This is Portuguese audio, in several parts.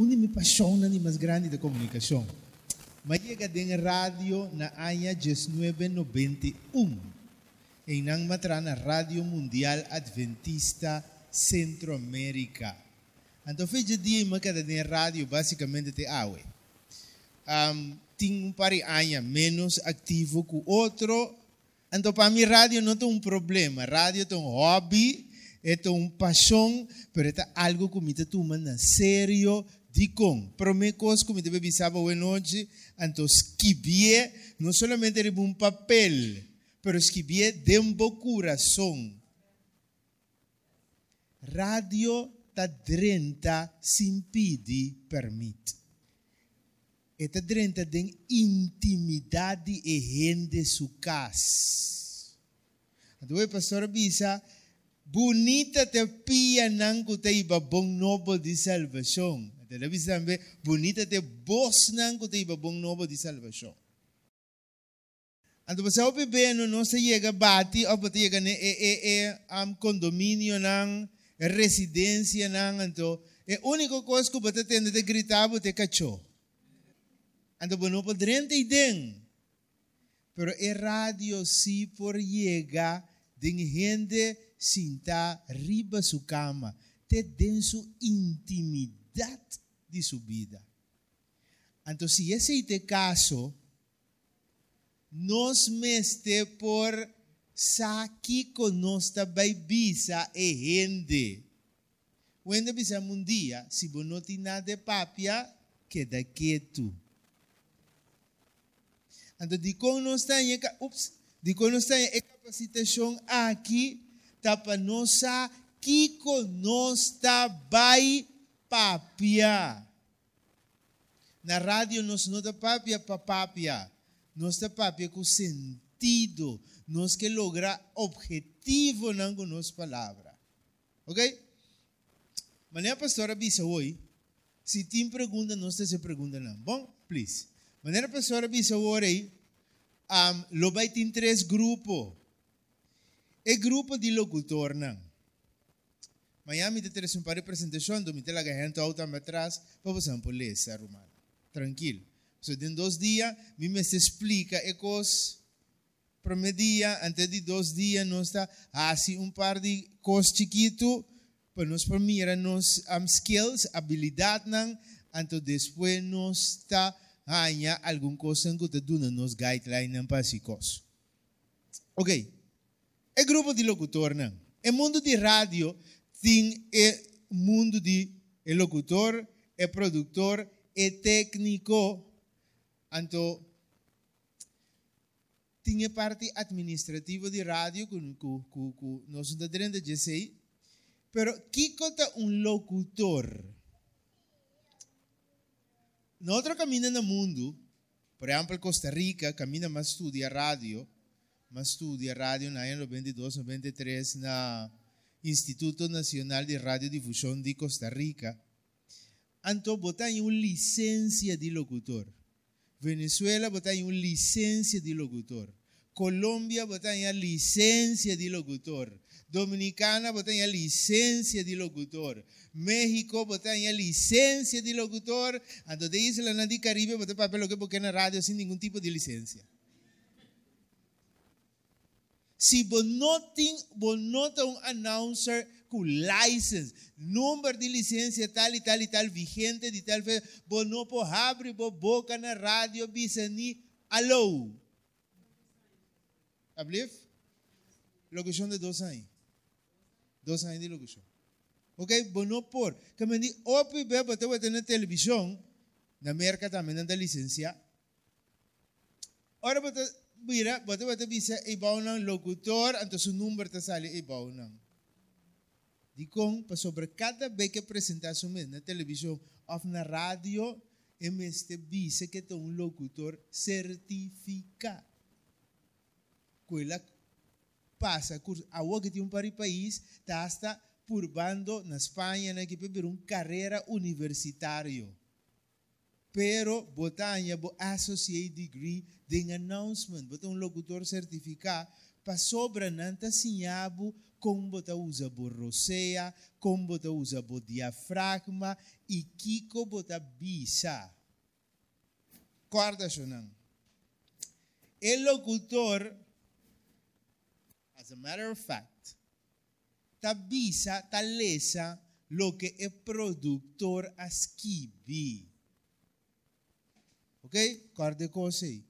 Una mi passione ni mais grande da comunicação. Mas chega de rádio na ano 1991. Em nang matra na Rádio Mundial Adventista Centro-América. Então, fez dia uma cada de rádio basicamente te awe. Um, um par de anos menos ativo que o outro. Então, para mim, rádio não tem um problema. Rádio tem um hobby, é uma paixão, mas é algo que me toma na sério de com. Para mim, coisa que me hoje noite, então, escrever, não somente é um papel, mas escrever dentro do coração. Rádio está drenta sem pedir permite. Está drenta de intimidade e rende su casa. Então, pastor bisa, bonita te pia nangu te iba bom novo de salvação. Bisa também, bonita te bos nangu te iba bom novo de salvação. Então, você ouve bem, não se chega bate, ou você chega ne e e e am condomínio nang residência nang anto. É a única coisa que você tem de gritar, você cachorro. Então, você não pode entender. Pero é rádio se por chegar de gente sinta riba sua cama, te den sua intimidade de sua vida. Então, se esse é o caso, nós meste por saki conosta by bisa e gente. Quando bisa um dia, se você não tem nada de papia, queda quieto. Então, de como nós temos, ups, de como nós temos a capacitação aqui, tá para nós que conosta by papia. Na rádio, nós não dá papia para papia. Nós dá papia com sentido. Nós que lograr objetivo na nossa palavra. Ok? Mas a pastora disse hoje, se tem pergunta, nós se pergunta não. Bom, please. Mas a pastora disse hoje, um, lo vai ter três grupos. É grupo de locutor não. Miami te traz um par de apresentação, do me tela que gente auto atrás, para você não essa romana. Tranquilo. So, em dois dias, me me se explica e para me dia, antes de dois dias, nós está assim um par de coisas chiquito para nos permitir nos um, skills, habilidade não, então depois nós está ganha alguma coisa que te duna nos guideline não para si coisa. Ok. É grupo de locutor não. É mundo de rádio tem é mundo de é locutor, é produtor, é técnico, então tinha parte administrativa de rádio com com, com nós da dentro de sei pero que conta um locutor? Nosotros caminamos no mundo, por exemplo, Costa Rica, camina mais estudia rádio, mais estudia rádio na ano 92, 93 na Instituto Nacional de Radiodifusão de Costa Rica. Então, botar uma licença de locutor. Venezuela botar uma licença de locutor. Colômbia botar uma licença de locutor. Dominicana botar uma licença de locutor. México botar uma licença de locutor. Ando de Isla na de Caribe botar papel que porque na rádio sem nenhum tipo de licença. Se você não tem um announcer com license, número de licença tal e tal e tal, vigente de tal, você não pode abrir a boca na rádio, bisani, alô. Ablif? Locução de dois anos. Dois anos de locução. Ok? Bueno, por. Que me diz, opi, bem, você vai ter na televisão, na América também não dá licença. Mira, vai ter visa, ibaw ng locutor, então seu número está sali, ibaw ng. Di kong, pa sobre cada vez que apresentação na televisão ou na rádio, este visa que tem um locutor certificado. Coela passa, curso, a que tem um para país, está hasta purbando na Espanha, na beber uma carreira universitária. Pero botanya bo associate degree de announcement, botar um locutor certificado para sobra nanta sinhabo como você usa borrosea, como você usa o diafragma e kiko você bisa. Corda, Shonan. El locutor, as a matter of fact, tabisa, talesa, lo que el productor escribe. Ok? Corda cosa aí.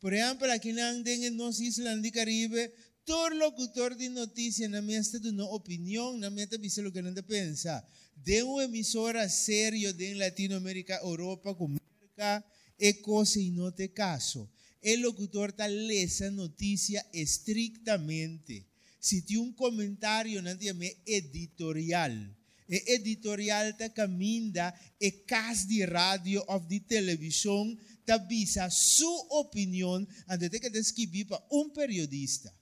Por exemplo, aqui na nossa isla do Caribe, todo locutor de notícia na minha de uma opinião, na minha dizer o que não pensa. De uma emissora séria de Latinoamérica, Europa, América, é coisa e não tem caso. O locutor está lendo notícia estritamente. Se tem um comentário, não tem editorial. E editorial está caminha, é caso de rádio ou de televisão, tabisa sua opinião antes de que escrever para um periodista.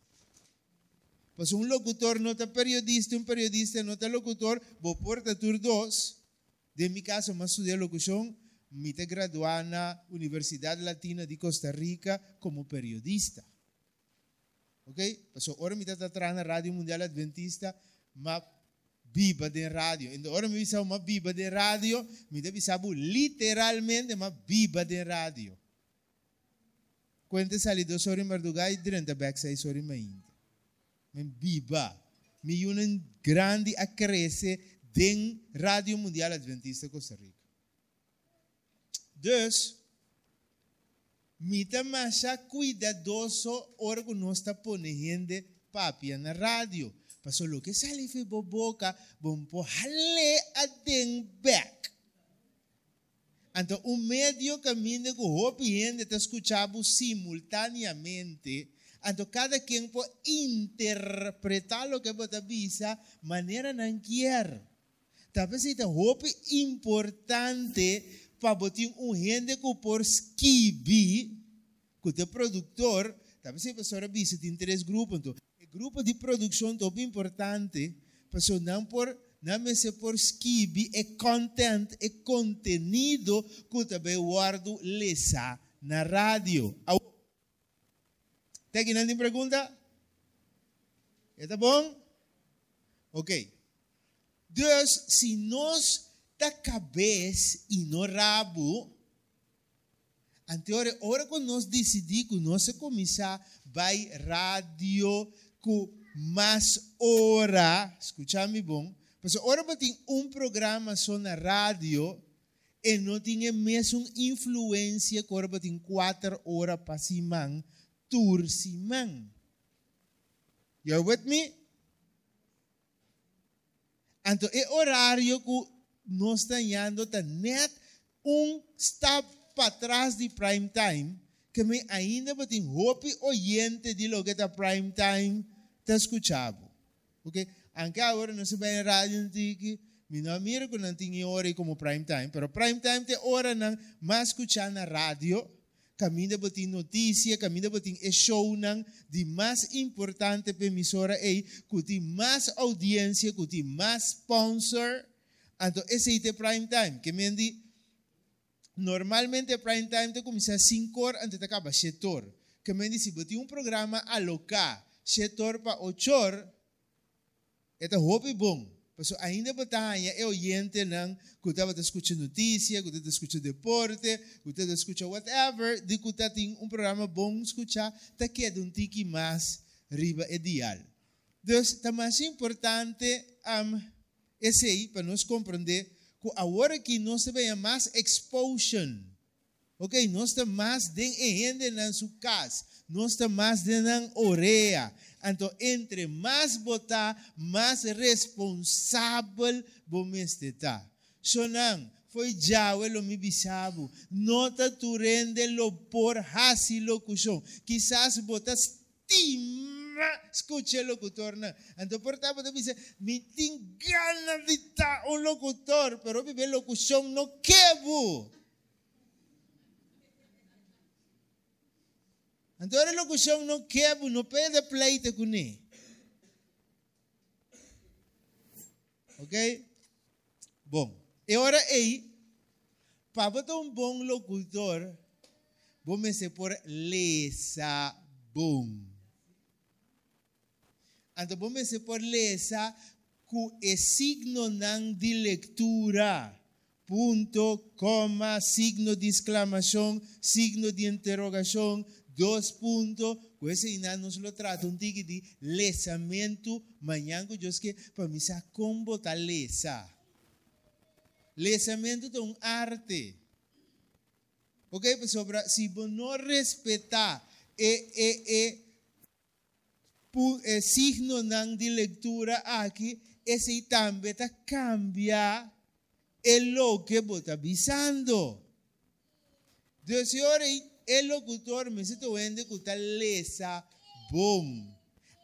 Pois um locutor não é periodista, um periodista não é locutor, vou porta tur dois. De mi caso, mas estudei locução, me te graduar na Universidade Latina de Costa Rica como periodista. Ok? Pois agora me está atrás na Rádio Mundial Adventista, mas viva de rádio. Então, agora me bisa uma viva de rádio, me deve saber literalmente uma viva de rádio. Quando salido sobre Mardugai, durante a backside sobre Mainda. Men viva. Me um grande a den Rádio Mundial Adventista Costa Rica. Dus, mita masha cuidadoso orgo nós está ponendo papia na rádio. Paso lo que sale fi boboca, bompo hale a den back. Então, um medio caminho que o gente está escutando simultaneamente. Então, cada quem pode interpretar o que você avisa, maneira não quer. Talvez seja importante para botar um gente que por esquivar, que o produtor, talvez a pessoa avisa, tem três grupos, então, grupo de produção top importante, para não por não se por skibi e content e contenido que também guardo lesa na rádio. Tem alguém pergunta? Está bom? Ok. Deus, se nós da cabeça e no rabo, anterior, hora que nós decidimos que nós começar vai rádio com mais hora, escucha-me bom, mas hora tem um programa só na rádio e não tinha mesmo influência que hora tem quatro horas para simang, tur simang. You with me? Então, é horário que nós estamos tá net um step para trás de prime time, me ainda tem hope oyente de lo que está prime time, está escuchando. Ok? Aunque agora não se vai em rádio antigo, me não mira que não tinha hora como prime time, pero prime time tem hora não mais escuchar na rádio, caminha botin notícia, caminha botin e show não de mais importante para emissora aí, que tem mais audiência, que tem sponsor, então esse é o prime time, que me diz, normalmente prime time te começa a 5 horas antes de acabar 7 horas. Que me diz, se botin um programa alocar setor pa ochor, ito hopi bom. Paso ainda batalha é oyente ng kuta ba escucha notícia, kuta escucha deporte, kuta escucha whatever, di kuta ting um programa bom escuchar, ta queda um tiki mais riba ideal. Dus, tá mais importante um, esse aí, para nós compreender que agora que nós temos mais exposition, ok, nós temos mais de gente na sua casa, nós temos mais de na orelha, então, entre mais botar, mais responsável você está. Sonang, foi Jawe lo mi bisabo. Nota tu rende lo por hasi locução. Quizás botas estima, escute o locutor. Não. Então, por tanto, você diz, me tem gana de estar um locutor, pero viver locução não quero. Então a locução não quebra, não pede pleito com ele. Ok? Bom, e agora aí, para botar um bom locutor, vamos ser por lesa bom. Então, vamos por lesa com o signo não de leitura. Ponto, coma, signo de exclamação, signo de interrogação, dois pontos. Com esse ainda nos lo trata um tique de lesamento. Manhã, que eu que para mim, como botar lesa. Lesamento é uma arte. Ok, pessoal, se você não respeitar e, e, e eh, signo não de leitura aqui, esse também está cambia o que está avisando. Deus, senhor, o locutor me siento vende que está lesa bom.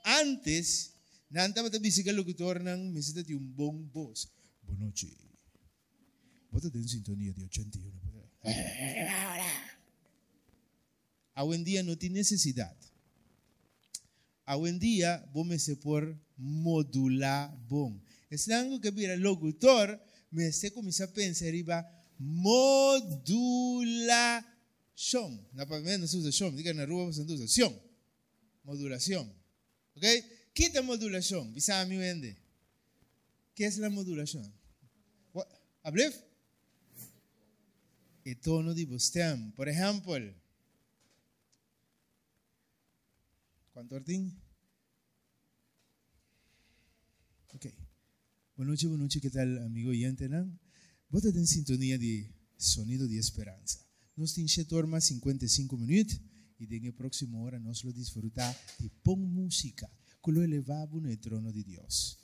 Antes, não estava dizendo que o locutor não me siento de um bom voz. Boa noite. Bota em sintonia de 81. Hoje em dia não tem necessidade hoy en día vos me se por modular bom. Es algo que mira locutor me se comienza a pensar arriba modulación. No para mí no se usa diga en se usa. Modulación. ¿Ok? ¿Qué es modulación? Bisa a mí vende. ¿Qué es la modulación? ¿Hablé? El tono de vostem. Por ejemplo, ¿Cuánto Ortín? Ok. Buenas noches, buenas noches, ¿qué tal, amigo oyente? Vos en sintonía de Sonido de Esperanza. Nos tiene más 55 minutos y en la próxima hora nos lo disfrutar de pon música, con lo elevado en el trono de Dios.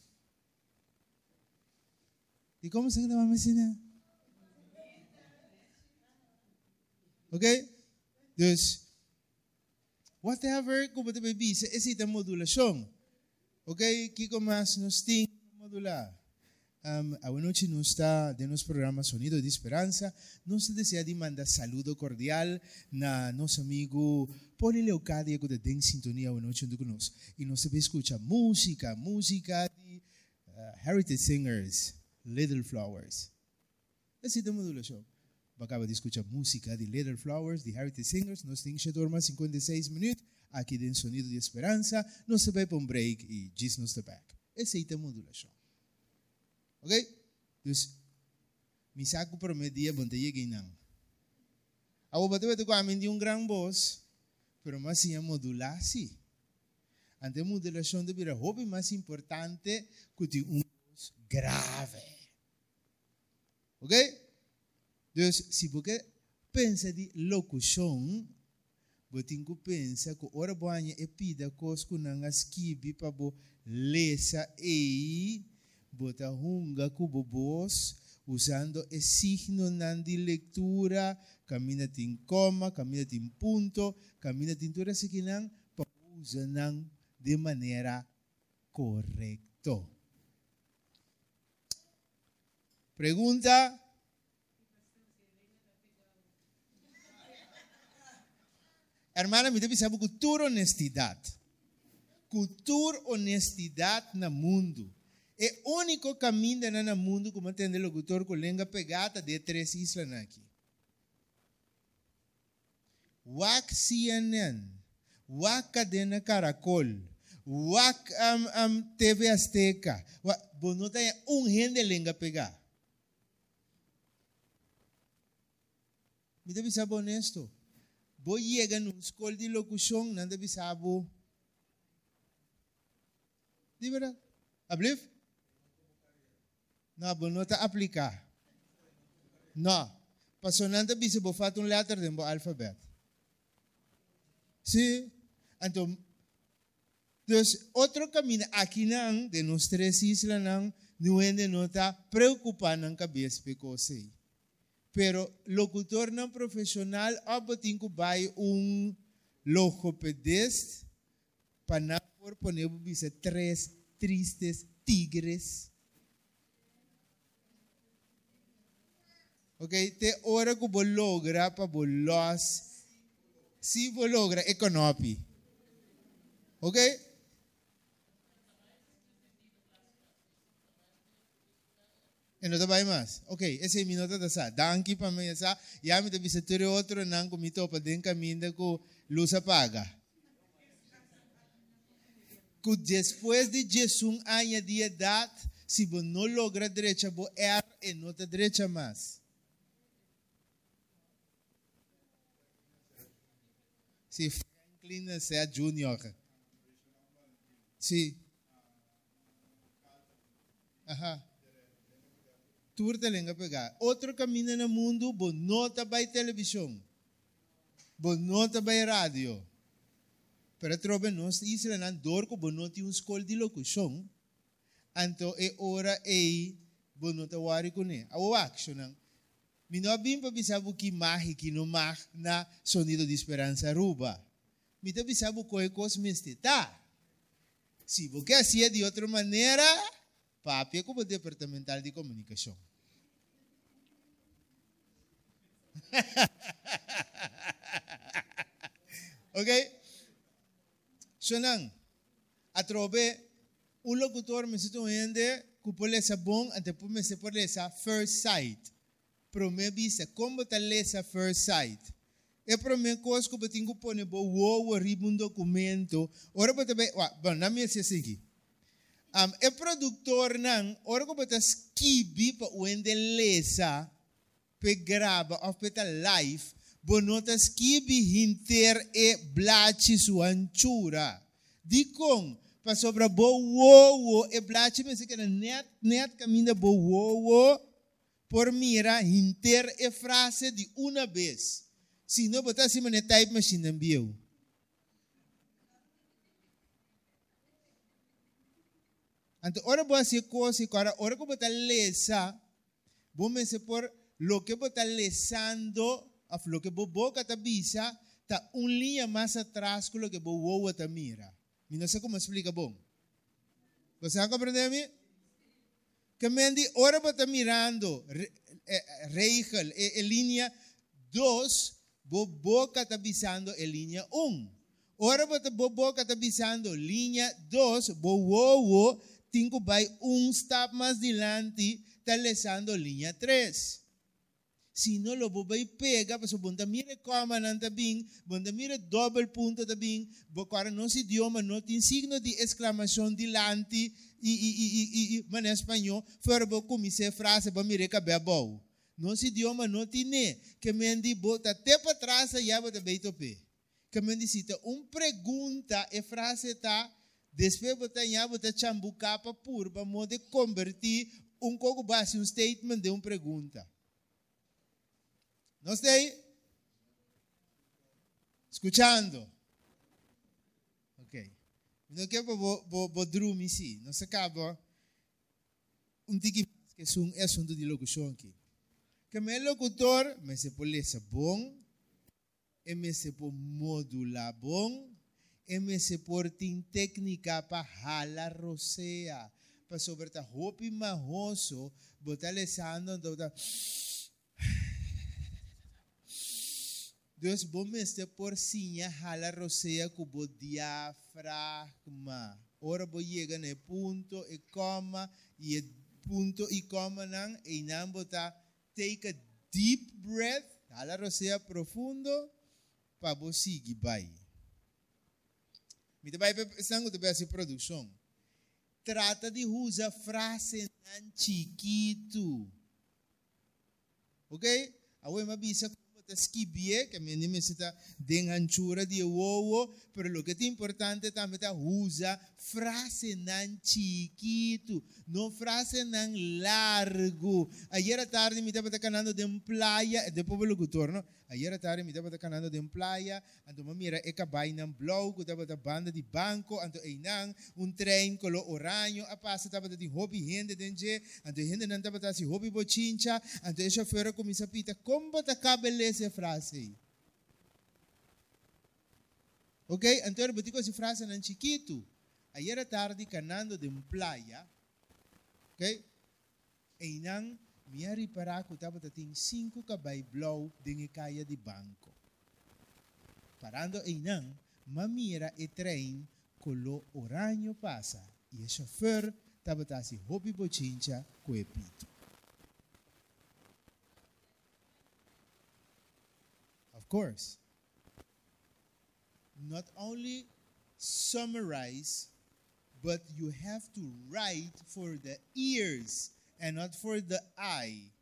¿Y cómo se llama medicina? ¿Ok? Entonces, whatever como te é a modulação. Ok? Kiko mas nos tem modular. Um, a noite nos está de nosso programa Sonido de Esperança. Nós desejamos mandar saludo cordial na nosso amigo Poli Leocádia que tem sintonia a noite conosco. E nós escuta música, música de uh, Heritage Singers, Little Flowers. A modulação acaba de escuchar música de Leather Flowers, de Heritage Singers. Nós temos que dormir 56 minutos aqui de Sonido de Esperança. Nós vai para um break e diz nos the back. Essa é a modulação. Ok? Então, me saco para o dia, bom dia, não. A o bater com de um grande pero mas sim a modular, sim. Ante modulação de vir a hobby mais importante que um boss grave. Ok? Dus se você pensa de locução, você tem que que ora banha é pida cos que não esquibe para bo lesa e bota hunga cubo bos usando o signo nan de leitura, camina em coma, camina em ponto, camina em tura sikinan, para usar de maneira correta. Pergunta Hermana, me deve saber cultura honestidade. Cultura honestidade no mundo. É o único caminho no mundo como entende o locutor com língua pegada de três islas aqui. Wak CNN, wak Cadena Caracol, wak um, um, TV Azteca, bonota é um gente língua pegada. Me deve saber honesto. Boy llegan un escola de locución, nanda bisabo. Di ba? Ablif? No, bo nota aplica. No. Paso nanda bisabo fatong letter din bo alphabet. Sí. Então, dus, outro caminho, aqui não, de nos três islas não, não é de nota preocupar não cabeça, porque sei. Pero locutor não profissional, abotin ko vai um logopedista para não por poner bisa três tristes tigres. Ok, te hora que você logra para los, se você logra, economi. Ok? E não vai mais. Ok, esse é mi nota da sa. Danki pa me sa. Ya me deve ser outro nang kumito pa din caminho com luz apaga. que después de Jesus años de edad, si vos no logra derecha, vos er en otra derecha más. Si Franklin sea junior. Sí. Ajá. Tour de lenga pegar. Outro caminho no mundo, vos nota by televisão. Vos nota by rádio. Pero trobe nós Israel nan dorco bo noti un escola de locução. Anto e ora e bo nota wari kune. Awo action nang. Mino bim pa bisabu ki mahi ki no mah na sonido de esperança ruba. Mita bisabu koe kos mistita. Se você assim de outra maneira, papi é como departamental de comunicação. ok? So nang, atrobe, un locutor me sito ende, kupole sa bong, ante po me se por sa first sight. Pro me bisa, como tal sa first sight. E pro me kos ko bating ko pone bo wo wo ribun documento. Ora ba tabe, wa, ba na mi se sigi. Um, e produtor nang, ora ko bata skibi pa uende lesa, pe graba of pe ta live, bonota skibi hinter e blachi su anchura. Di kong, pa sobra bo wo wo, e blachi me se que net, net camina bo wo wo, por mira hinter e frase de una vez. Si no, bota si mane type machine enviou. Anto ora boa se coisa agora ora como está lesa, vamos se por lo que está lesando, a lo que boca está bisa, está um linha mais atrás com o que boa está mira. E não sei como explica bom. Você está compreendendo? Que mendi ora está mirando, regel, e, linha 2, boca está bisando em linha 1. Um. Ora boca está bisando linha 2, boa tingo vai um stop mais dilante, está lesando linha 3. Se não, lo vai pega, porque bunda mira coma tá bem, bunda mira double ponto tá bem, agora nosso idioma não tem signo de exclamação dilante e, e, e, e, mas em espanhol, vou começar frase, para mirar que bom. Nosso idioma não nem, que me andi bota até para trás, e já bota bem tope. Que me cita, uma pergunta, e frase está Depois você tem você chambucar para pur, para poder convertir um pouco base um statement de uma pergunta. Não sei? Escuchando? Ok. Vou vou dormir sim. Não se acaba um tiki que é um assunto de locução aqui. Que meu locutor, me se bom, e me se pode modular bom, MS porting técnica para hala rosea. Para sobre ta hopi mahoso, botar lesando, botar... Deus bom este porcinha hala rosea cubo diafragma. Ora bo chega no ponto e coma e ponto e coma nang e nang bota take a deep breath, hala rosea profundo, para bo seguir vai. Mi vai sangue de essa produção. Trata de usar frase chiquito. Ok? Awe mabisa skibie, que me necessita de anchura de uovo, pero lo que é importante também é usa frase nan chiquito, não frase nan largo. Ayer à tarde me estava canando de playa, depois o locutor, não? Ayer à tarde me estava canando de playa, ando mamira e cabay ng blog, ko estava da banda de banco, ando e nang un trem colo oranho, a passa estava de hobby hende denje, ando hende nan estava si hobby bochincha, ando e chauffeur começa a pita, como ta cabele essa frase? Ok? Então, eu botei essa frase nan chiquito. Ayer à tarde canando de playa, ok? E nang minha reparar que estava tem cinco cabay blow de kaya de banco. Parando em não, mamira e trem colo oranho passa e o chauffeur estava assim hobby bochincha com course, not only summarize but you have to write for the ears and not for the eye.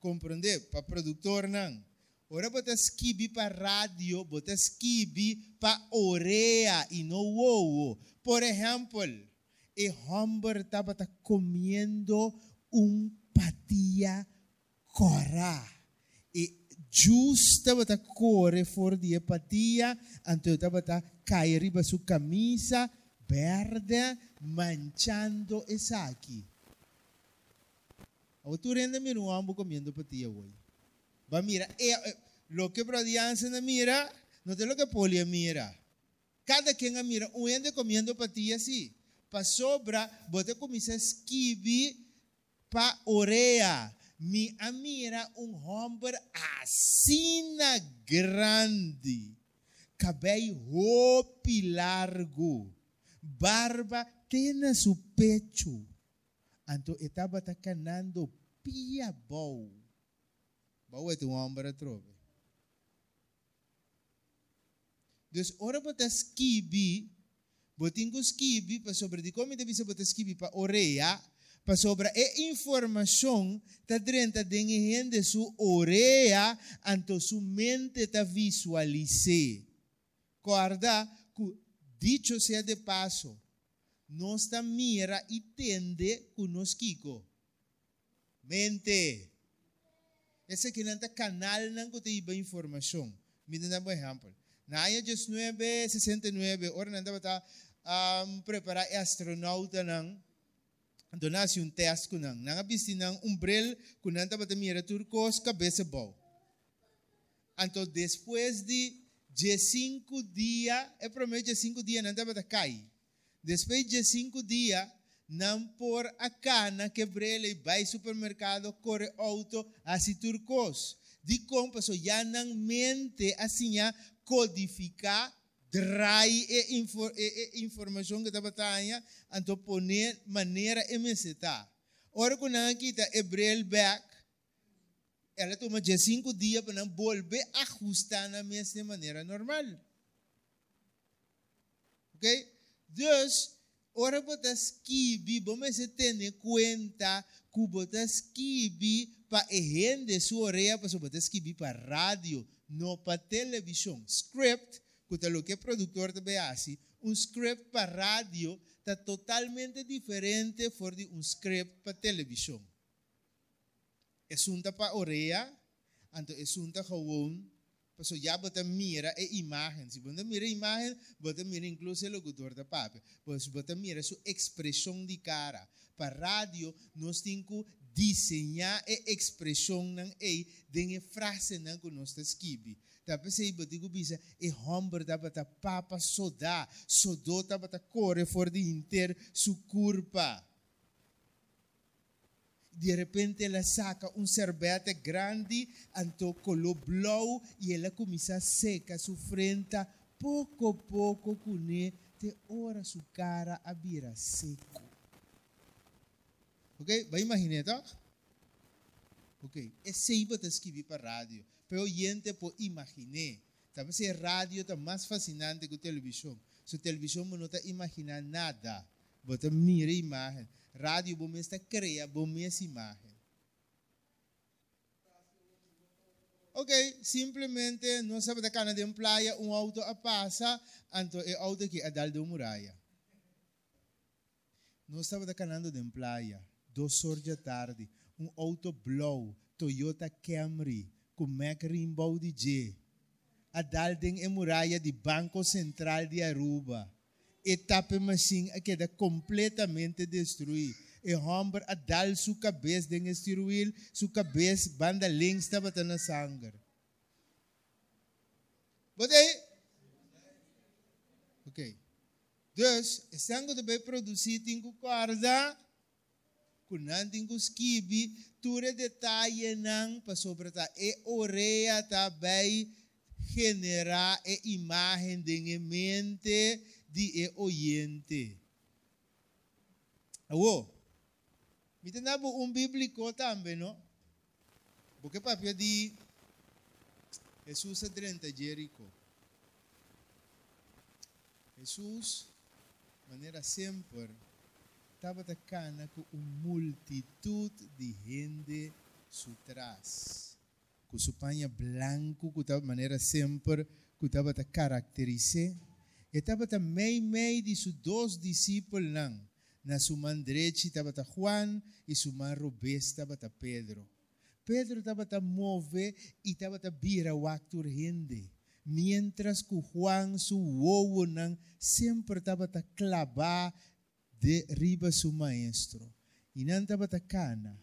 Compreende? Para produtor não. Ora bota skibi para rádio, bota skibi para oreia e no wow. Por exemplo, e Humber estava comendo un patia cora. Justa bata corre for di patia, anto estava cair riba su camisa verde manchando esa aqui. O tu rende mi nuambo comiendo patia hoy. Va mira, e, e, lo que Bradianza na mira, no te lo que Polia mira. Cada quien mira, un ende comiendo patia así. Pa sobra, bote comisa esquivi pa oreia. Mi amira um homem assim grande, cabelo roupi largo, barba tena su pecho. Anto estava tacanando pia bom. Bom é um homem trove. Dus ora bota skibi, botingo skibi, pa sobre di come devi se bota skibi pa sobre e informação tá dentro de gente su oreia, anto su mente tá visualize. Guarda, dicho sea de paso, nossa mira e tende conosco. Mente. Esse não é canal não que tem informação. Me dá um exemplo. Na ano 1969, ora não estava um, preparar astronauta não. Então nasce um teste com não. Não não umbrel com não estava mira turcos cabeça bom. Então depois de 5 dias, é prometo 5 dias não estava cair. Depois de cinco dias, não por a cana quebrele vai supermercado, corre auto, assim turcos. De compra, já não mente assim, codificar, trai e, info, informação que estava tanya, então poner maneira MCTA. Ora, quando a kita Hebreu back, ela toma de cinco dias para não volver a ajustar na mesma maneira normal. Ok? Dus, ora botas kibi, vamos se ter conta que botas kibi para rende sua orelha, para botas kibi para rádio, não para televisão. Script, que é o que o produtor também assim, um script para rádio está totalmente diferente de um script para televisão. É sunta para orelha, então é sunta gewoon Paso ya bota mira e imagen. Si bota mira imagen, bota mira incluso el locutor de papel. Pues bota mira su expresión de cara. Para radio, nós temos que desenhar a expressão nan e den frase nan que nós esquibi. Tapi sei boti ku bisa e hombre da bata papa soda, sodo ta bata corre for de inter su curpa de repente ela saca um cerbete grande, anto color blau, e ela começa a secar sua frente, pouco a pouco, com te ora sua cara a vira seco. Ok? Vai imaginar, tá? Ok? É sempre para escrever para rádio. Pero gente pode imaginar. Talvez a rádio está mais fascinante que a televisão. Se a televisão não está imaginando nada, você mira a imagem rádio bom está cria bom essa. Ok, simplesmente não sabe da cana de praia, um auto a passa, então é auto que é dal de uma muralha. Não sabe da de praia, duas horas da tarde, um auto blow, Toyota Camry, Rimbaud de G. A dal de muralha de Banco Central de Aruba etapa machine a completamente destruída. E homem a dar sua cabeça de destruir, sua cabeça, banda links estava na sangue. Botei? Ok. Dus, o sangue também produzir tem que guardar, com não tem que esquibi, tudo detalhe não, para sobre tá, e oreia também generar a imagem de mente, di e oyente. Awo. Mitanda po un bíblico tambe, no? Porque papia di Jesus adrenta Jericho. Jesus maneira sempre, estava cana com uma multitud de gente atrás. Com seu panha branco, que estava maneira sempre, que estava a caracterizar. E estava também meio de seus dois discípulos, não. Na sua mão direita estava Juan e sua mão robusta estava Pedro. Pedro estava a mover e estava a virar o acto gente. Mientras que Juan, su ovo, sempre estava a clavar de riba su maestro. E não estava a cana.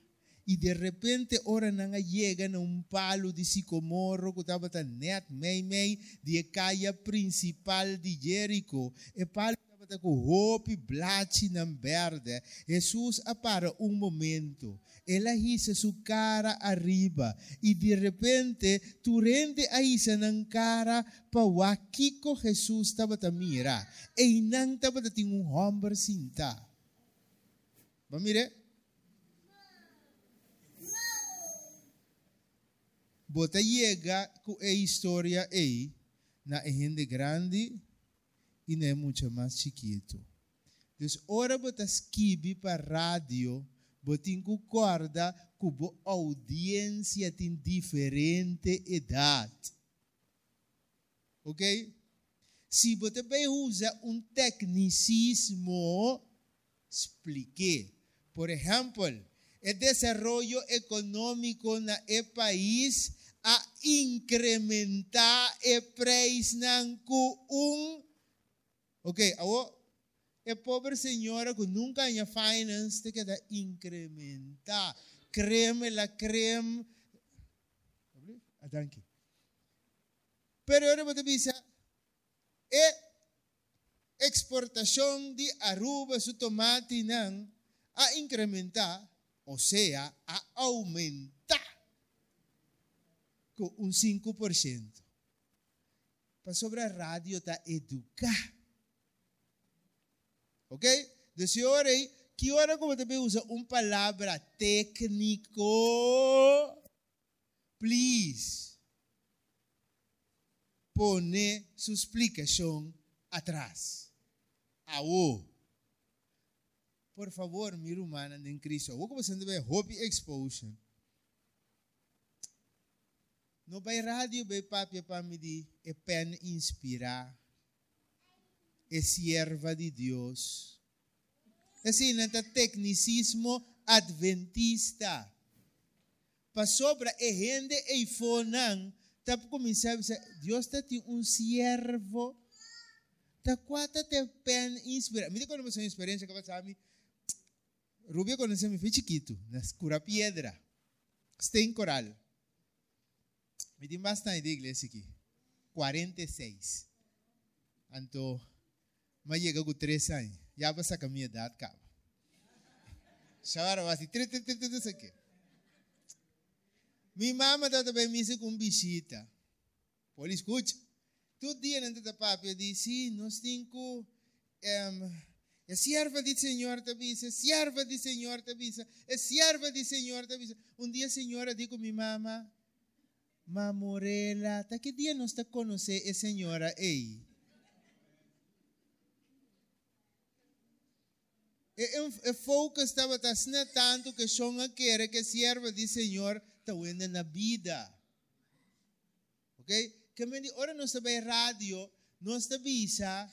E de repente, ora não chega num palo de sicomoro que estava net mei mei de caia principal de Jerico. E palo estava com roupa blate na verde. Jesus para um momento. Ela hisa sua cara arriba. E de repente, tu rende a hisa na cara para o Kiko Jesus estava a mirar. E não estava a ter um homem cinta. Vamos mirar? Bota chega com a história aí, na gente grande e não é muito mais chiquito. Então, ora bota esquibe para rádio, botin concorda com a audiência tem diferente idade. Ok? Se você bem usa um tecnicismo, explique. Por exemplo, o desenvolvimento econômico no país a incrementar o preço com um. Ok, agora, a pobre senhora que nunca tinha finance tem que incrementar. Creme, la creme. Ah, danke. Pero ahora você diz, é exportação de aruba, su tomate, não, a incrementar, ou seja, a aumentar com um 5%. Para sobre a rádio está educar. Ok? De senhor aí, que hora como também usa uma palavra técnico? Please. Pone sua explicação atrás. Aô. Por favor, mira humana em Cristo. Aô, como você deve hope exposure. No vai rádio, vai papi para me di, é pen inspirar. É serva de Deus. Assim, não tecnicismo adventista. Para sobra, é gente e fonan, tá começar a dizer, Deus está um servo. Tá quatro te pen inspirar. Me quando você experiência que você sabe, Rubio você me fez chiquito, na escura pedra. Tem coral. Me tem bastante igreja aqui. 46. Então, mas chega com 3 anos. Já passa com a minha idade, cara. Chamaram assim, 30, 30, 30, aqui. Minha mama está também me com visita. Pode escutar. Todo dia, não está papo, diz, sim, nós temos. É serva de Senhor te avisa, serva de Senhor te avisa, é serva de Senhor te avisa. Um dia a senhora disse com minha mama, Mamorela, até que dia nós está conhecer a senhora aí? E, foco estava tasna tanto que sonha quer que serva de Senhor vendo na vida. Ok? Que me ora nós está bem rádio, nós está visa,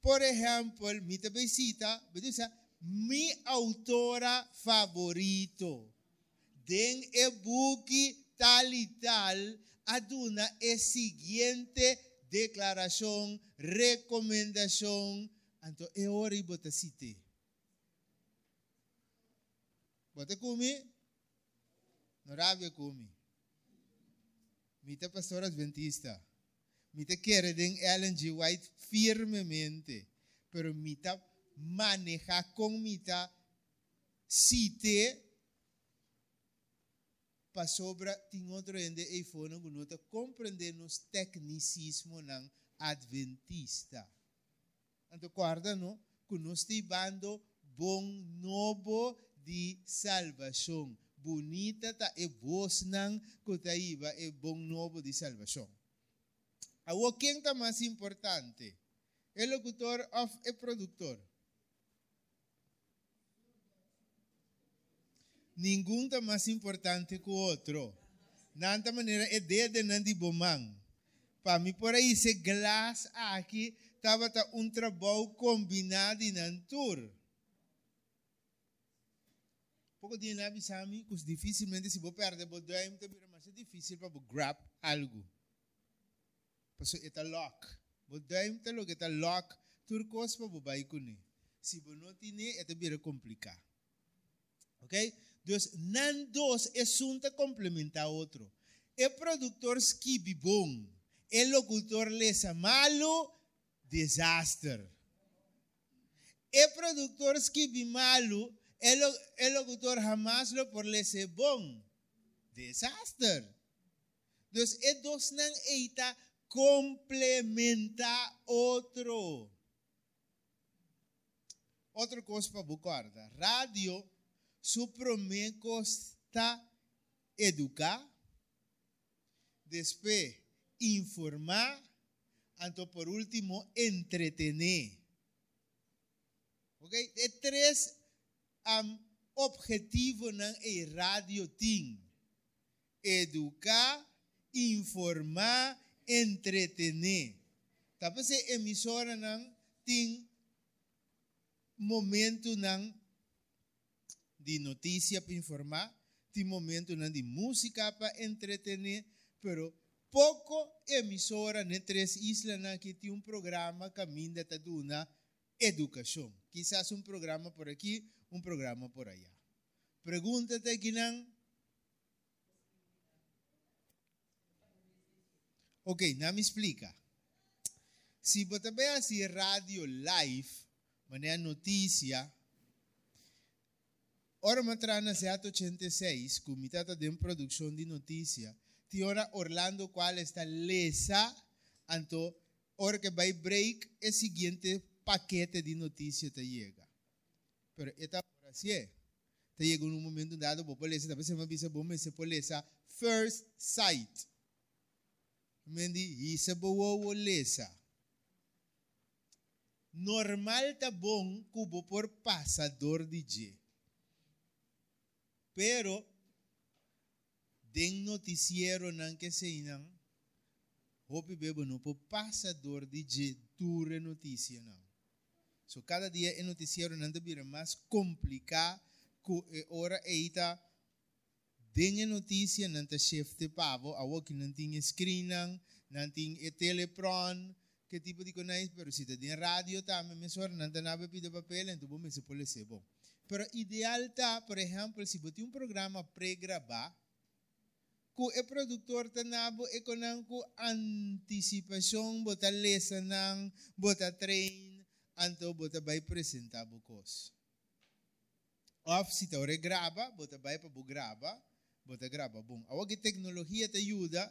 por exemplo, me te visita, diz, mi autora favorito. Den e book tal y tal, aduna a seguinte declaração, recomendação, então é hora de botar cite. Bota comi? Não rabia comi. Mita pastor adventista. Mita quer den Ellen G. White firmemente, pero mita maneja com mita cite para sobra tem outro ende e fono que nota compreender nos tecnicismo ng adventista. Guarda, no? Que nós bando bom novo de salvação. Bonita ta e voz nang kutaiba e bom novo de salvação. Awo quem tá mais importante? É locutor ou é produtor? Nenhum está mais importante que o outro. Nanta maneira é de nandi bomang. Para mim, por aí, esse glass aqui, estava um trabalho combinado em tour. Pouco dia na bisami, que dificilmente se vou perder, vou dar mas é difícil para grab algo. Passo eta lock. Vou dar muito logo lock, turcos para bair com Se vou não tiver, é bem complicado. Ok? Dus nan dos es un te complementa a otro. El productor skibi bom. El locutor lesa malo, desastre. El productor skibi malo, el, el locutor jamás lo por lese bom. Desastre. Dus el dos nan eita complementa otro. Outra coisa para guardar. Radio su está educar, después informar, y por último entretener. Ok? De tres objetivos en radio ting. Educar, informar, entretener. Tapos emisora ng ting momento de notícia para informar, de momento de música para entretener, pero pouco emissora em três islas que tem um programa caminho da taduna educação. Quizás um programa por aqui, um programa por allá. Pergunta-te aqui não. Ok, não me explica. Se você vê assim rádio live, maneira notícia, Ora matrana 86, comitata de produção de notícia, tiora Orlando qual está lesa, anto, ora que vai break, o seguinte paquete de notícia te chega. Pero esta hora sí é. Te chega num momento dado, vou lesa, talvez uma visa bom, mas se pode lesa first sight. Mendi, isa boa lesa. Normal tá bom cubo por passador de G. Pero, den noticiero nan que se inan, hopi bebo no po pasador de je dure notícia não. So cada dia é noticiero nan de bira mais complicado, ku e ora eita denha notícia nan te chef de pavo, awo que não tinha screen nan, não tinha e telepron, que tipo de coisa, pero se te tem rádio também, me sor nan te nabe pide papel, então bom me se pode ser. Pero ideal está, por exemplo, se tem um programa pré-gravar, que o produtor está nabo e com antecipação, bota lesa nang, bota train, anto bota vai apresentar bocos. Of se tá grava, bota vai para grava, bota grava bom. A que tecnologia te ajuda,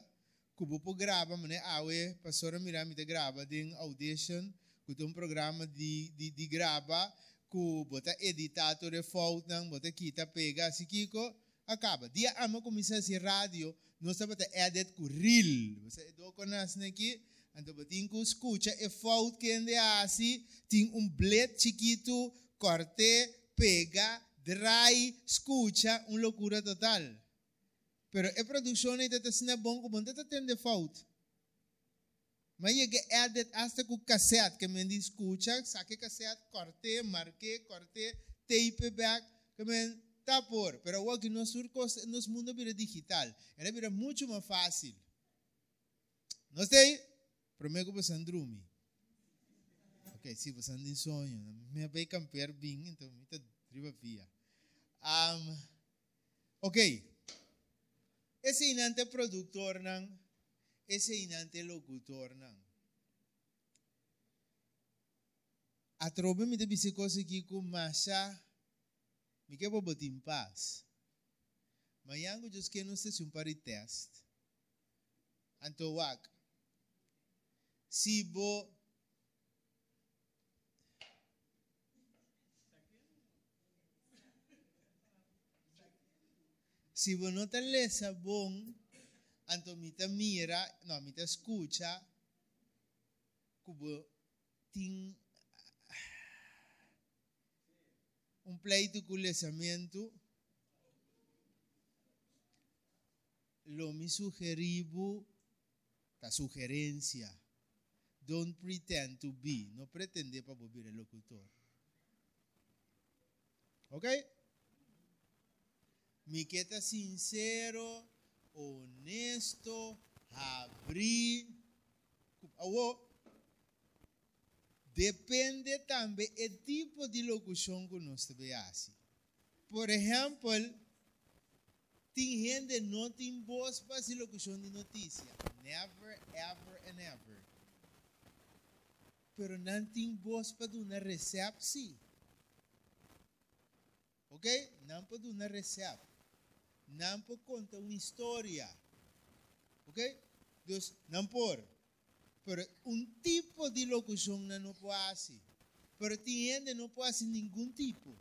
que você grava, mas awe, pastora Mirami te grava, tem audition, que tem um programa de, de, de grava, ku bota editator e fault nang bota kita pega si kiko acaba. Dia ama começar si rádio nós bota edit ku reel você do conas naqui ando botin ku escucha e fault que ande assim tem um bled chiquito corte pega dry escucha uma loucura total. Pero e produção ainda está sendo bom como não está tendo fault mas que edit hasta com cassete, que me escuta, saque cassete, corte, marque, corte, tape back, que me tá por. Pero o que nos surcos, nos mundo vira digital, era vira muito mais fácil. Não sei? Que você andrumi. Ok, se você anda em sonho, me vai campear bem, então me tá driva via. Um, ok. Esse inante produtor não ese inante locutor nan. Atrobe mi de bisikosi ki ku masha mi ke bo botim pas. Mayango just que não se sumpari test. Anto wak. Si bo Si bo no te lesa bom Anto mita mira, no, mita escucha, kubo tem um pleito com lo me sugerivo, la sugerência, don't pretend to be, não pretender para o locutor. Ok? Me queda sincero, honesto, abrir. Depende também do tipo de locução que nós fazemos. Por exemplo, tem gente não voz para fazer locução de notícia. Never, ever and ever. Pero não tem voz para dar. Ok? Dar uma recepção. Não para contar uma história. Ok? Deus, não por. Pero um tipo de locução não pode fazer. Pero tem gente não pode fazer nenhum tipo.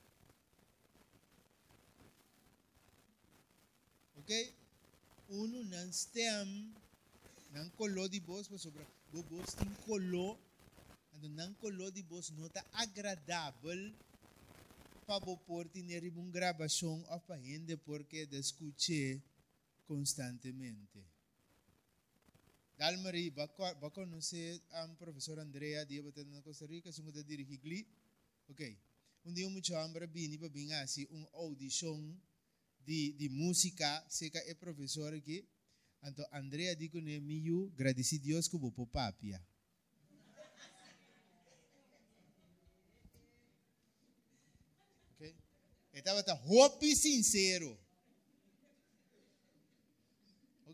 Ok? Uno não stem, não colou de voz para sobre. O voz tem colou. Então, não colou de voz não está agradável para pôr ter uma gravação ou para gente porque escutar constantemente. Dalmari, va conocer a professor Andrea, dia batendo na Costa Rica, se muda dirigir gli. Ok. Um dia muito ambra bini para vir assim uma audição de, de música, sei que é professor aqui. Então Andrea digo ne miu, agradeci Deus que vou por papia. Ok. Estava tá hope sincero.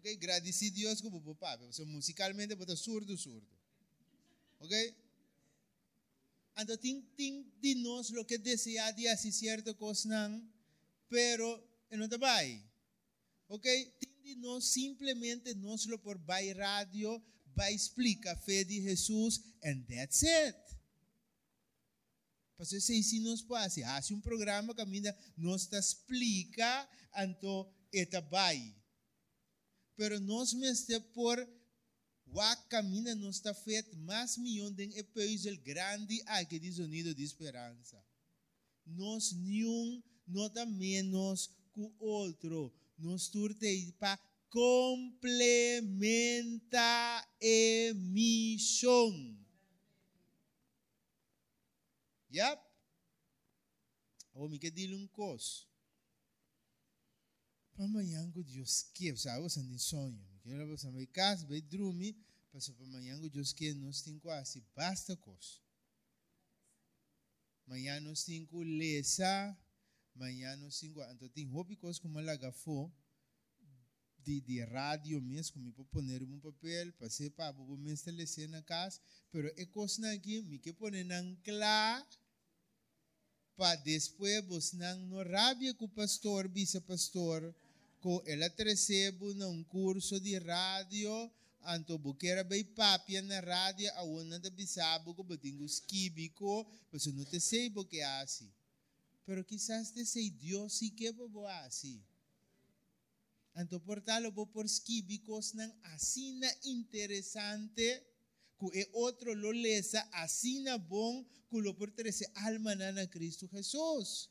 Ok? Agradeci a Deus como papá. Porque musicalmente botar surdo, surdo. Ok? Então, tem, tem de nós o que deseja de fazer certa coisa, não, pero não está bem. Ok? Tem de nós simplesmente nós lo por vai rádio, vai explicar a fé de Jesus, and that's it. Pastor, se se nos passa, há um programa que a minha nos explica, então, eta vai pero nós mesmo por o caminho não está feito mais milhão de país grande aqui de sonido de esperança. Nós nenhum nota menos que outro. Nós turte para complementar a missão. Yep. Vou me querer um coisa. Pamayango Deus que, sabe, você tem sonho. Que ela você vai casa, vai dormir, para pamayango Deus que nós temos quase basta coisa. Amanhã nós temos que lesa, amanhã nós temos que, então tem hobby coisa como ela gafou, de, de rádio mesmo, me pode pôr um papel, passei para vou me estabelecer na casa, pero é coisa aqui, me que pôr na ancla, você não rabia com o pastor, vice-pastor, ko ela recebo num curso de rádio anto buquera bem papia na rádio a una da bisabo ko batingo skibiko pero não te sei porque é assim pero quizás te sei Dios sí que bo assim anto portalo bo por skibikos nang asina interessante ku e outro lo lesa asina bom ku lo por trece alma na Cristo Jesus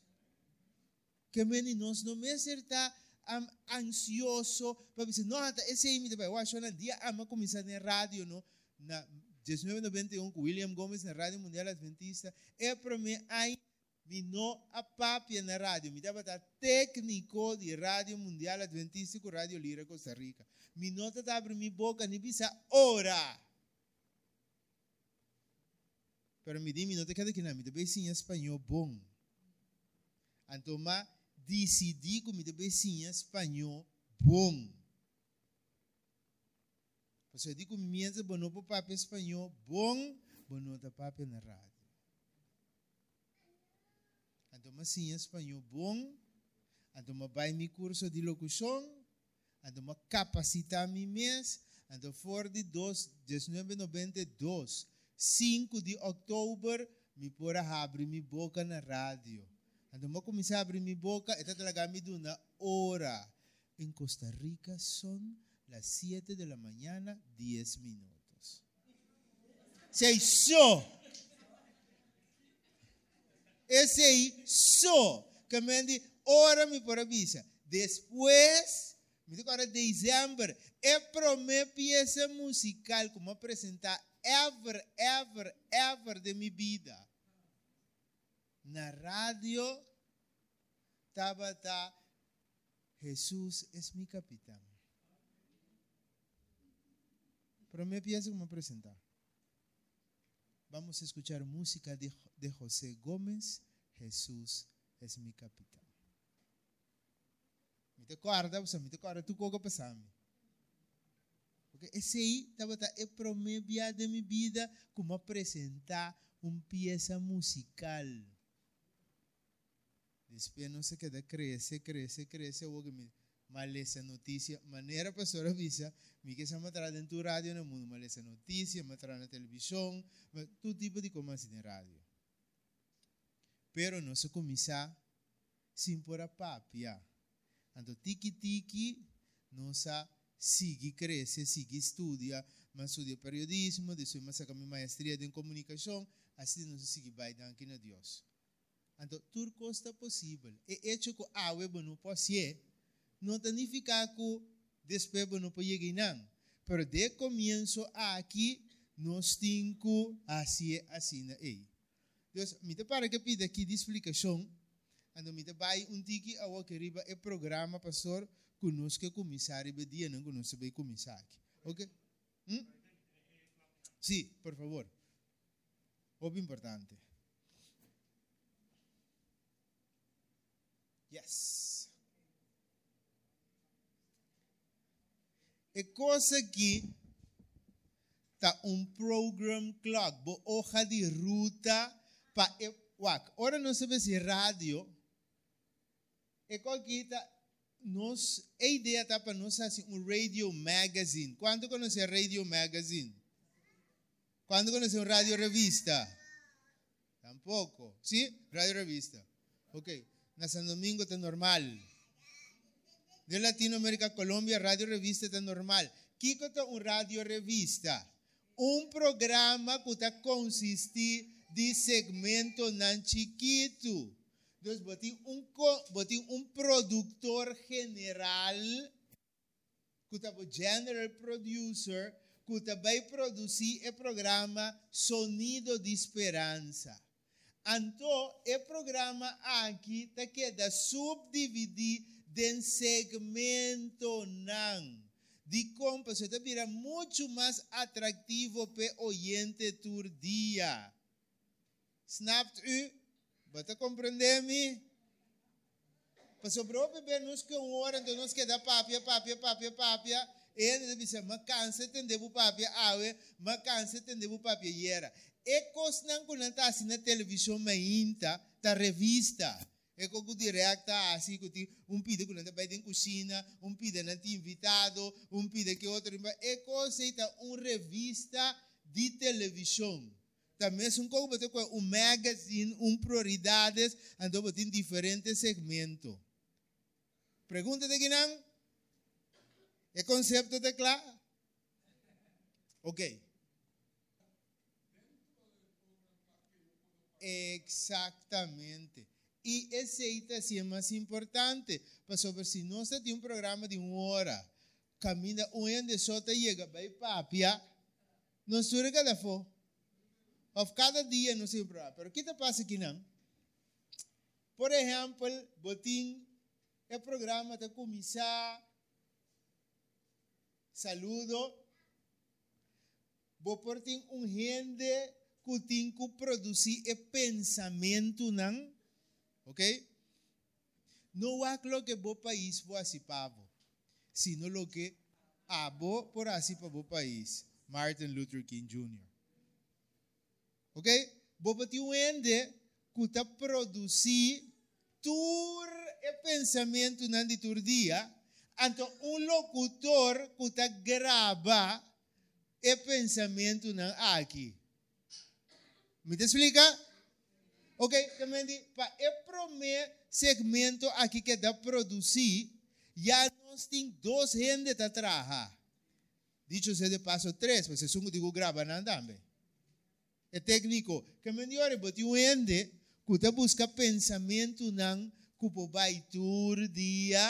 que meninos não me acertar um, ansioso para dizer, não, esse me deve, eu acho que um dia ama começar na rádio, no, na 1991 com William Gomes na Rádio Mundial Adventista, é para mim aí me não a papia na rádio, me dava técnico de Rádio Mundial Adventista com Rádio Lira Costa Rica. Me nota tá abre minha boca nem bisa ora. Pero me di, me nota cada que não, me deve sim espanhol bom. Então, decidi que me deve sim espanhol bom. Porque eu digo mesmo, bom, para papel espanhol bom, bom, não papel na rádio. Então, mas sim espanhol bom, então, mas vai meu curso de locução, então, mas capacitar me mês, então, for de 1992, 5 de outubro, me pôr a abrir minha boca na rádio. Quando eu comecei a abrir minha boca, eu talaga me uma hora. Em Costa Rica são as 7 da manhã, 10 minutos. Se isso, Esse aí, só. Diz, ora me por avisa. Depois, me diz agora dezembro, é primeira peça musical como apresentar ever, ever, ever de minha vida. Na rádio, estava tá, Jesus é meu capitão. Primeira peça como apresentar. Vamos escuchar música de, de José Gómez, Jesús es mi capitán. Me te acorda, você me te acorda, tu coca passando. Porque esse aí estava é primeira de minha vida como apresentar uma peça musical. Depois não se queda cresce, cresce, cresce, o que me mas essa notícia, maneira pastor avisa, me que se mostrar dentro do rádio no mundo, mas essa notícia, mostrar na televisão, todo tipo de coisa assim na rádio. Pero não se começa sem por a papia. Então, tiki-tiki, não se sigue cresce, sigue estudia, mas estudia periodismo, depois mas saca minha maestria em comunicação, assim não se sigue vai aqui na Deus. Então, tudo costa possível. E hecho que a web não pode ser, não significa que depois não pode chegar não. Pero de começo aqui, nós temos que assim, assim. Então, me para que pida aqui de explicação, ando me vai um tiki a o que riba é programa, pastor, conosco que começar e dia não conosco vai começar aqui. Ok? Hum? Sim, por favor. Muito importante. Yes. É coisa que tá um program clock, bo hoja de ruta para wak. Ora não sabe se rádio é que tá nos a ideia tá para nós assim um radio magazine. Quando conhece radio magazine? Quando conhece um radio revista? Tampouco. Sim? Radio revista. Ok. Na San Domingo tá normal de Latinoamérica, Colombia, Radio Revista é normal. Kiko é um radio revista. Um programa que está consiste de segmento nan chiquito. Então, botem um, botem um produtor general, que está o general producer, que vai produzir o programa Sonido de Esperança. Então, o programa aqui está queda subdividir den segmento não. De como se vira muito mais atrativo para o oyente tur dia. Snapt u? Você compreende-me? Sobre o bebê nos que um hora, então nós queda papia, papia, papia, papia. Ele deve ser, mas cansa entender o papia, awe, mas cansa entender o papia, era. E coisa não que está assim na televisão, mas ainda, tá revista. É que directa assim que um pide que não vai em cozinha, um pide não tem invitado, um pide que outro é conceita uma revista de televisão. Também é um pouco um magazine, um prioridades, andou em diferentes segmentos. Pergunta de não? É conceito de claro? Ok. Exatamente. E esse está assim, é mais importante. Para saber se nós temos um programa de uma hora, caminha um ano de solta e chega, vai papia, não sura cada for. Of cada dia não sei o programa. Mas o que está passa aqui não? Por exemplo, botim, o programa está começar, saludo, vou por um rende que tem que produzir o pensamento não Ok? No es lo que vos país vos así pavo, sino lo que abo por así para vos país. Martin Luther King Jr. Ok? Vos pati ende que está produzir tur e pensamento nandi tur dia, anto un locutor que grava e pensamento nan aqui. Me te explica? Ok, também para o primeiro segmento aqui que dá produzir, já nós temos dois gente a trabalhar. Dicho seja de passo três, você só digo grava não também. É técnico, que melhor botar um gente Kuta busca pensamento ng kupobai tur dia,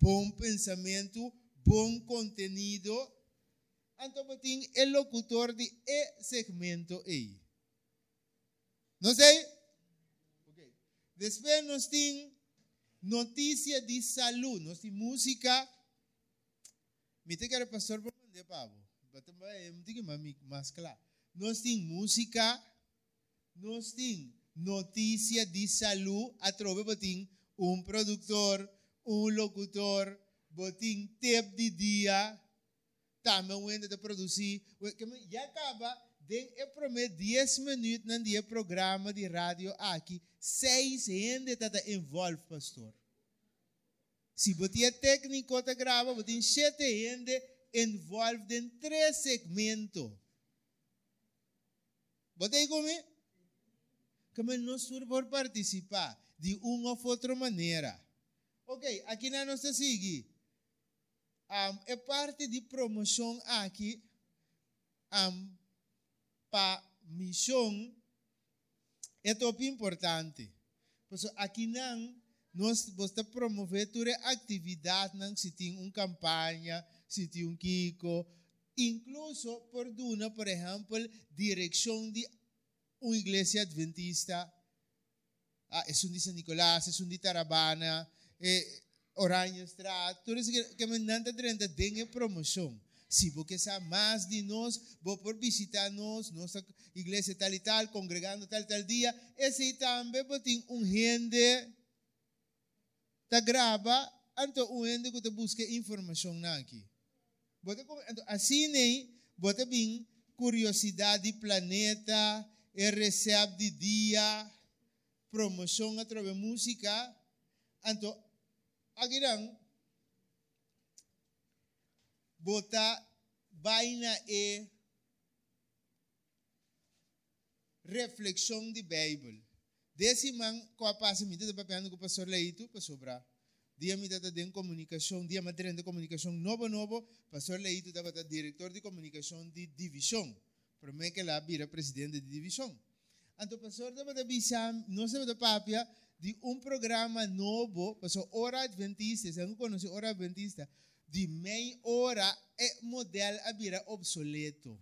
bom pensamento, bom contenido. Então, botin el locutor de e segmento aí. Não sei? Ok. Depois nós temos notícia de saúde, nós música. Me tem que era pastor para mandar para Batambay, me tem que mais claro. Nós temos música, nós temos notícia de saúde, através botin um produtor, um locutor, botin tempo de dia, também o de produzir, já acaba Den eu prometo 10 minutos no dia programa de rádio aqui. Seis gente está envolve, pastor. Se é técnico, está grava, tem sete gente envolve em três segmentos. Você comigo? Como nós por participar de uma ou outra maneira. Ok, aqui na nossa sigue. Um, é parte de promoção aqui. Um, para missão é top importante. Por aqui não nós vamos promover toda atividade não se tem uma campanha, se tem um Kiko, incluso por duna, por exemplo, direção de uma igreja adventista, ah, é um de São Nicolás, é um de Tarabana, é Oranha Estrada, tudo isso que, que me nanta dentro de promoção. Se você sabe mais de nós, vou por visitar nós, nossa igreja tal e tal, congregando tal e tal dia. Esse também tem um gente que grava, então um gente que busca informação aqui. Assim, nem, você tem curiosidade planeta, recebe de dia, promoção através de música. Então, aqui botar vaina e reflexão de Bíblia. Desse man, com a paz, me dá com o pastor Leito, para sobrar. Dia me dá de comunicação, dia me de comunicação novo, novo, pastor Leito estava diretor de comunicação de divisão. Para mim que lá vira presidente de divisão. Então, pastor estava de avisar, não se de papia, de um programa novo, pastor, hora adventista, você não conhece hora adventista, de meia hora é modelo a virar obsoleto.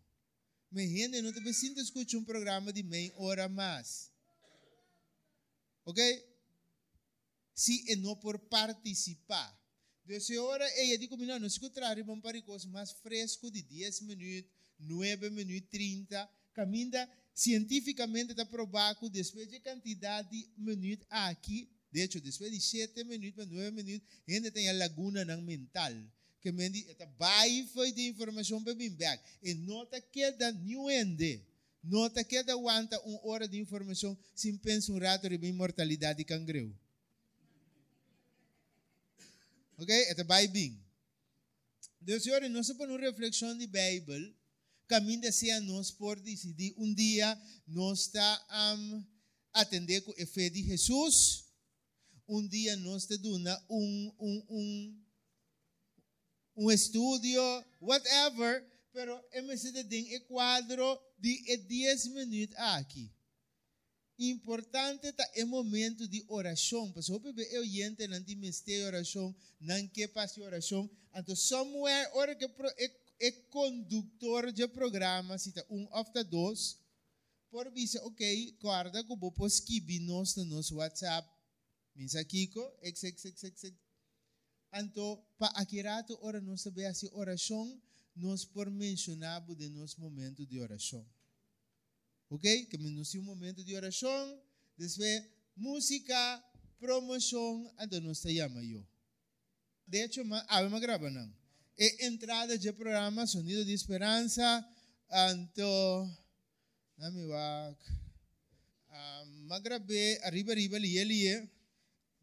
Mas gente não te precisa escutar um programa de meia hora mais. Ok? Se é não por participar. Dessa hora, ela diz comigo, não, se encontrar um coisa mais fresco de 10 minutos, 9 minutos, 30, caminha cientificamente está provado que depois de quantidade de minutos aqui, de hecho, depois de 7 minutos, 9 minutos, ainda tem a laguna mental. Que mendi esta vai foi de informação para mim back e nota que da new ende nota que da aguanta uma hora de informação sem pensar um rato de imortalidade de cangreu ok? Vai bem Deus senhor nós para uma reflexão de Bíblia caminho a nós por decidir. Um dia nós está um, atender com a fé de Jesus um dia nós te dando um, um, um um estudio, whatever, pero MCD tem e quadro de 10 minutos aqui. Importante tá é momento de oração, o bebê eu yente não tem mistério oração, não que passe oração, então somewhere hora que é, é condutor de programa, se tá um after dois, por visa, ok, guarda que vou pôr escrever nos no nosso WhatsApp, minsa Kiko, xxxxx, Anto, pa akirato ora nós saber assim oração, nós por mencionar de nosso momento de oração. Ok? Que nós um momento de oração, depois música, promoção, então te chama eu. De hecho, ave uma grava não. E entrada de programa Sonido de Esperança, anto, na mi wak, magrabe, arriba, arriba, liye, liye,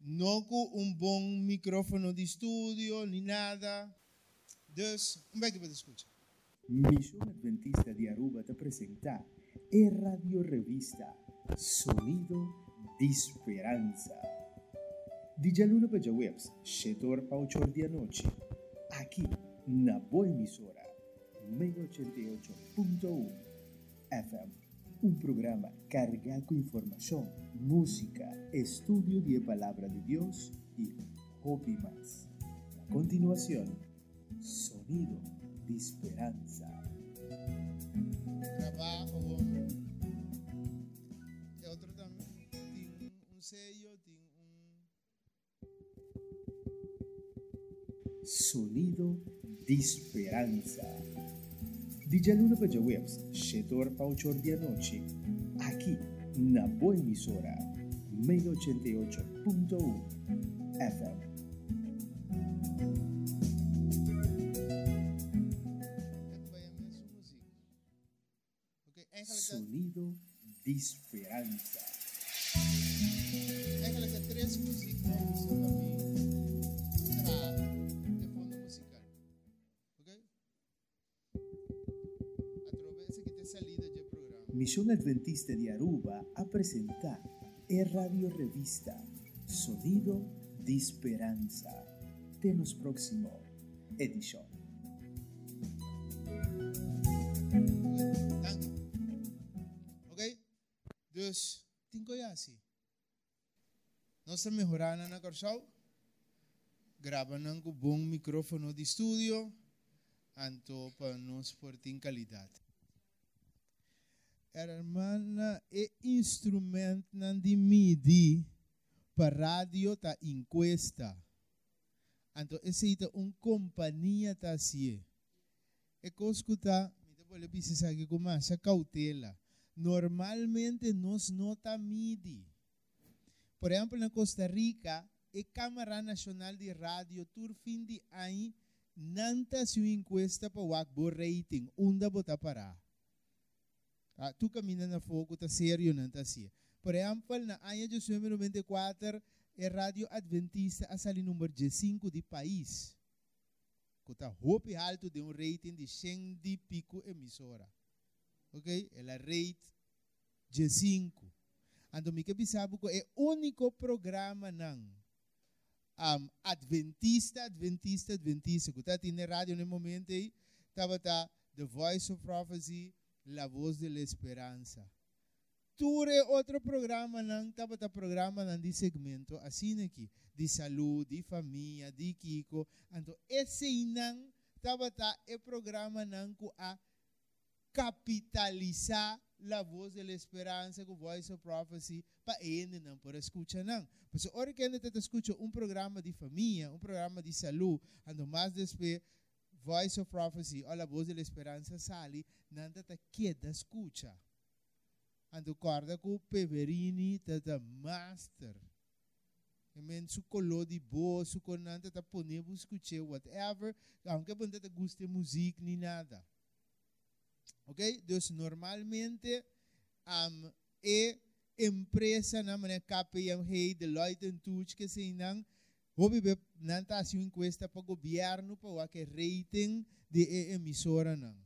não com um bom microfone de estúdio, nem nada. Dus, um beetje para escutar. Missão Adventista de Aruba te apresenta a Radio Revista Sonido de Esperança. De luna para webs, setor para 8 da noite. Aqui, na boa emissora, 88.1 FM. un programa cargado con información, música, estudio de palabra de Dios y hobby más. A continuación, sonido de esperanza. Trabajo. Sonido de esperanza. DJ Luna webs, Shetor pa 8 de aquí, na boa emisora, 1088.1 FM. Misión Adventista de Aruba a presentar e Radio Revista Sonido de Esperanza. Tenos próximo edición. Dank je. Oké? Dus, tinko yasi. Nós estamos melhorando na Corsau. Gravando com bom microfone de estúdio. Anto para nos por ter qualidade. Hermana, é instrumento de MIDI para rádio ta encuesta. Anto, esse é uma companhia ta assim. E escuta, me pode precisar que começa cautela. Normalmente nos nota MIDI. Por exemplo, na Costa Rica, a Câmara Nacional de Rádio, tur fim de ano, nanta sua encuesta para o rating, onde bota parar. Ah, tu camina na fogo, tá sério, não tá assim. Por exemplo, na ano de 1994, a Rádio Adventista a sali número 5 do país. Que está hope alto de um rating de 100 de pico emissora. Ok? Ela rate G5. Ando mi que sabe que é o único programa não um, Adventista, Adventista, Adventista. Que está na rádio no momento aí, estava tá The Voice of Prophecy, La Voz de la Esperança. Ture outro programa não, estava tá programa não de segmento assim aqui, de saúde, de família, de Kiko. Então esse não estava tá programa não que a capitalizar la voz de la esperança com Voice of Prophecy para ele não por escutar não. Porque hora que ele está escuta um programa de família, um programa de saúde, ando mais despe Voice of Prophecy, ou la voz de la esperança sali, não está queda escuta. Ando corda com Peverini, tá master. Amen, su colo de boa, su conante tá poner escutar whatever, aunque você tá guste música nem nada. Ok? Dus normalmente um, é empresa na maneira KPMG, Deloitte Touch que se não Hobi be assim encuesta para governo para o que rating de emissora não.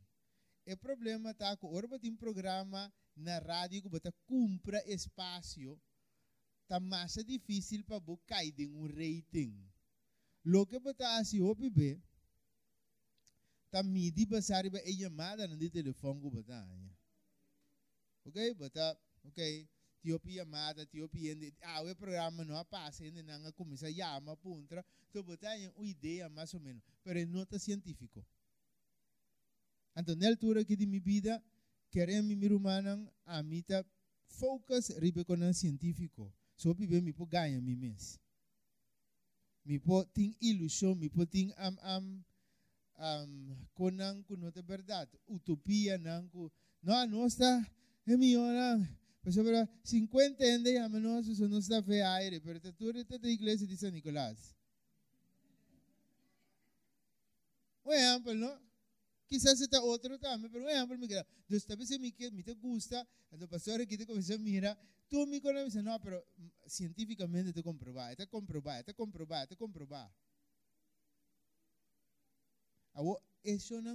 O problema tá que orba tem programa na rádio que bota compra espaço tá mais difícil para bo cair um rating. Lo que bota assim hobi be tá midi basari ba e chamada de telefone ko bata anya. Okay, bata okay. Tiopi chamada, tiopi ende, ah, o programa não passa, ainda não começa a chamar tu bata anya uma ideia mais ou menos, pero não tá científico. Então, na altura que de minha vida, querem me mirumanang, a mim tá focus ribe com o científico. So, pibe mi po ganha mi mes. Mi po ting ilusão, mi po ting am am um, kunang kuno te verdade. Utopia nang ku. No, não está, é melhor nang. Pero sobre 50 ende a menos eso no está fe aire, pero te tú eres de iglesia de San Nicolás. Un ejemplo, ¿no? Quizás está otro también, pero un ejemplo, me queda. Entonces, tal vez me, me te gusta, el pastor aquí te comienza a mirar, tú me conoces, no, pero científicamente te comprobado, te comprobado, te comprobado, te comprobado.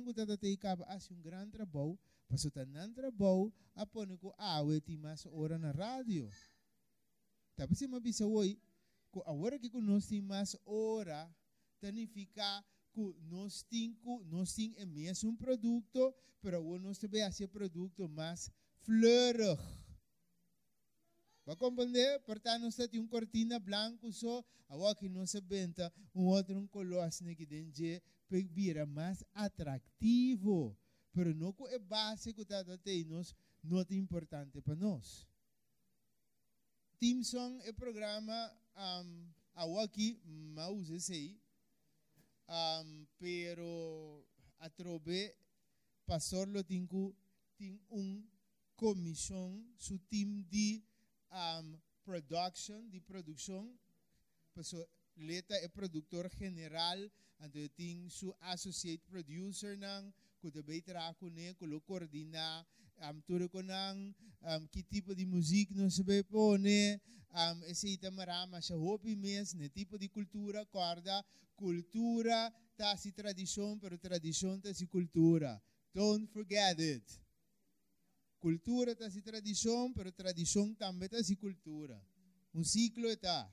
Gostava de cabo, hace um grande trabalho, passou tanto trabalho, a pôr com awe ti mais hora na rádio. Tapi se me bisa hoje, que agora que nós temos mais hora, significa que nós temos nós temos mesmo um produto, pero nós também esse produto mais fleurig. Vai compreender? Portanto, nós temos uma cortina branca só, agora que nós benta um outro um color assim que dentro vira mais atrativo. Pero não é básico que está nós, não é importante para nós. Team Song é programa um, aqui, mas sei, um, pero a trobe pastor lo tingu ting um comissão su team de um, production, de produção, paso leta é produtor general, ando ting su associate producer nang kuda beitra ko ne kulo coordina um, turo ko nang um, que tipo de música não se pone um, esse ita marama sa hopi mes ne tipo de cultura corda cultura tá si tradição pero tradição tá si cultura don't forget it cultura está si tradição, pero tradição também está si cultura. Um ciclo está.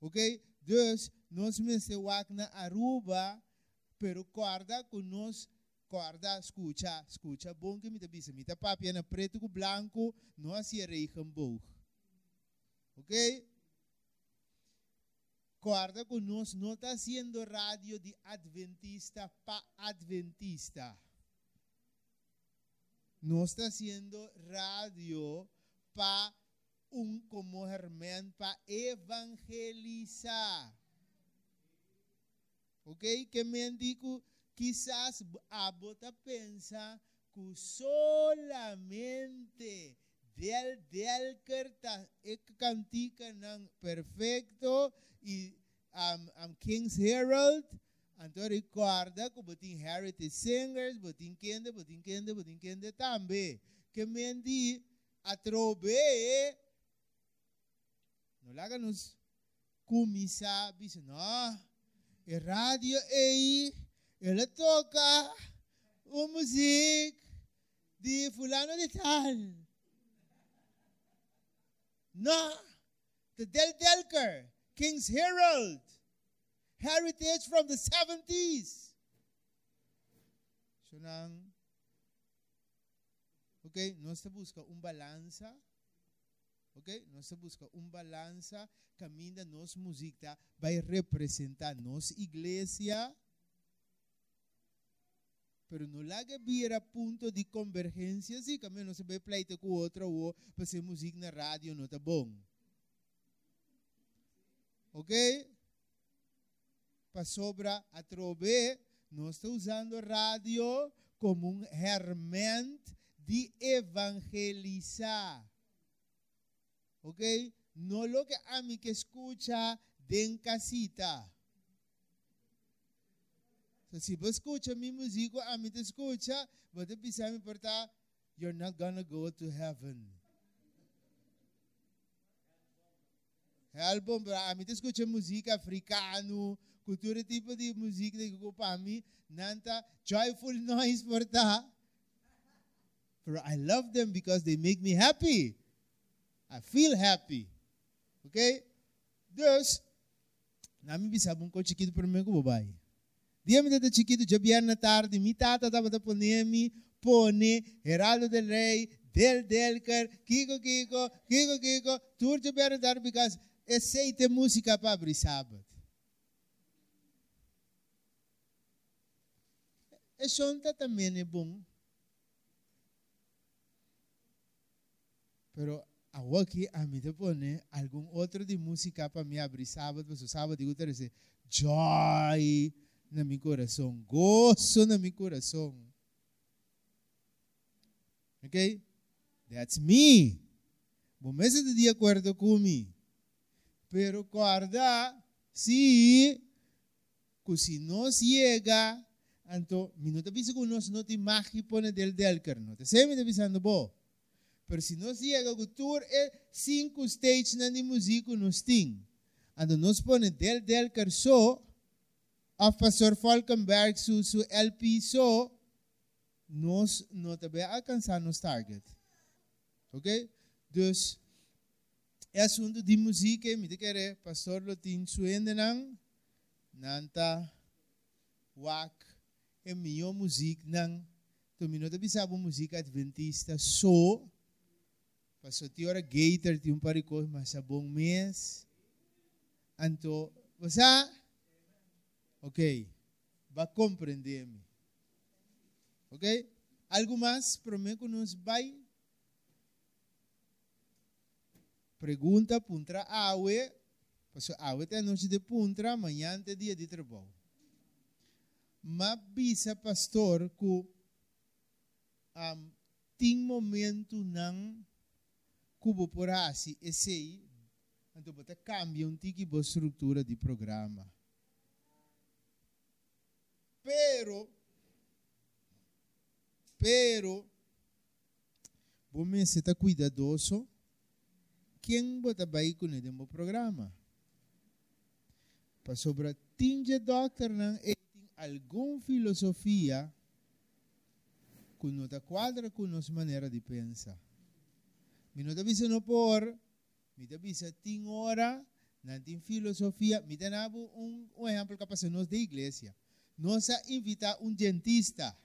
Ok? Dus, nós mencionamos na Aruba, pero guarda com nós, guarda, escuta, escuta, bom que me tá bisa, me tá papi na preto com branco, assim reichen bom. Ok? Guarda com nós, não está sendo rádio de adventista para adventista no está haciendo radio para un como Germán para evangelizar. ¿Ok? Que me digo, quizás a bota pensa que solamente del del carta cantica perfecto y um, um, King's Herald então recorda que botin heritage singers, botin kende, botin kende, botin kende também. Que mendi atrobe, não laga nos começar, bisa, não, e rádio aí, ela toca o música de fulano de tal. Não, the Del Delker, King's Herald heritage from the 70s. So nang, okay, nós busca um balança, ok? Nós busca um balança, caminha nos música vai representar nos igreja, pero no laga vira ponto de convergência, sim, caminho não se vai pleito com outra ou ser música na rádio não tá bom. Ok? para sobra a trove, nós estamos usando rádio como um ferramenta de evangelizar. Ok? Não lo que a mim que escuta de casita. So, se você escuta minha música, a mim te escuta, você precisa me portar, you're not gonna go to heaven. Album, a mim te escuta música africano, cultura tipo de música que ko pami nanta joyful noise for ta. For I love them because they make me happy. I feel happy. Okay? Dus, namin bisabong ko chiquito por mim ko babae. Dia me data chiquito, jabiar na tarde, mi tata tava da ponemi, pone, Heraldo del Rey, Del Delker, Kiko Kiko, Kiko Kiko, tour jabiar na tarde because aceite música para abrir sábado. E sonta também é bom. Pero agora aqui a mim te pone algum outro de música para me abrir sábado, mas o sábado eu ter esse joy na meu coração, gozo na meu coração. Ok? That's me. Bom, mas de acordo comigo. Pero guarda, se, que se não chega Anto, minuto bisa ko nos no ti mahi po na del del kerno. Te semi te bisando bo. Pero si nos llega a tour e cinco stage na ni musico nos ting. Anto nos pone del del ker so, a Pastor Falkenberg su su LP so, nos no tabe alcançar nos target. Ok? Dus, é assunto de música, me te querer, pastor lo tin suende nang, nanta, wak, é minha música não tu minuto bisabo música adventista so Passou ti hora gator ti mas sa bom mês. Anto, você Ok. Vai compreender-me. Ok? Algo mais mim que nos vai? Pergunta puntra awe. Passo awe tem noite de puntra, amanhã tem dia de trabalho. Mas bisa pastor que um, tem momento não cubo por assim, esse então você cambia um tiki a estrutura de programa. Pero Pero, você está cuidadoso, quem bota vai com ele no programa? Para sobre tinge doctor não tem alguma filosofia que não quadra com nossa maneira de pensar. Me não está não por, me está dizendo tem hora, não tem filosofia, me dá um, um exemplo que passa nós da igreja. Nós invita um dentista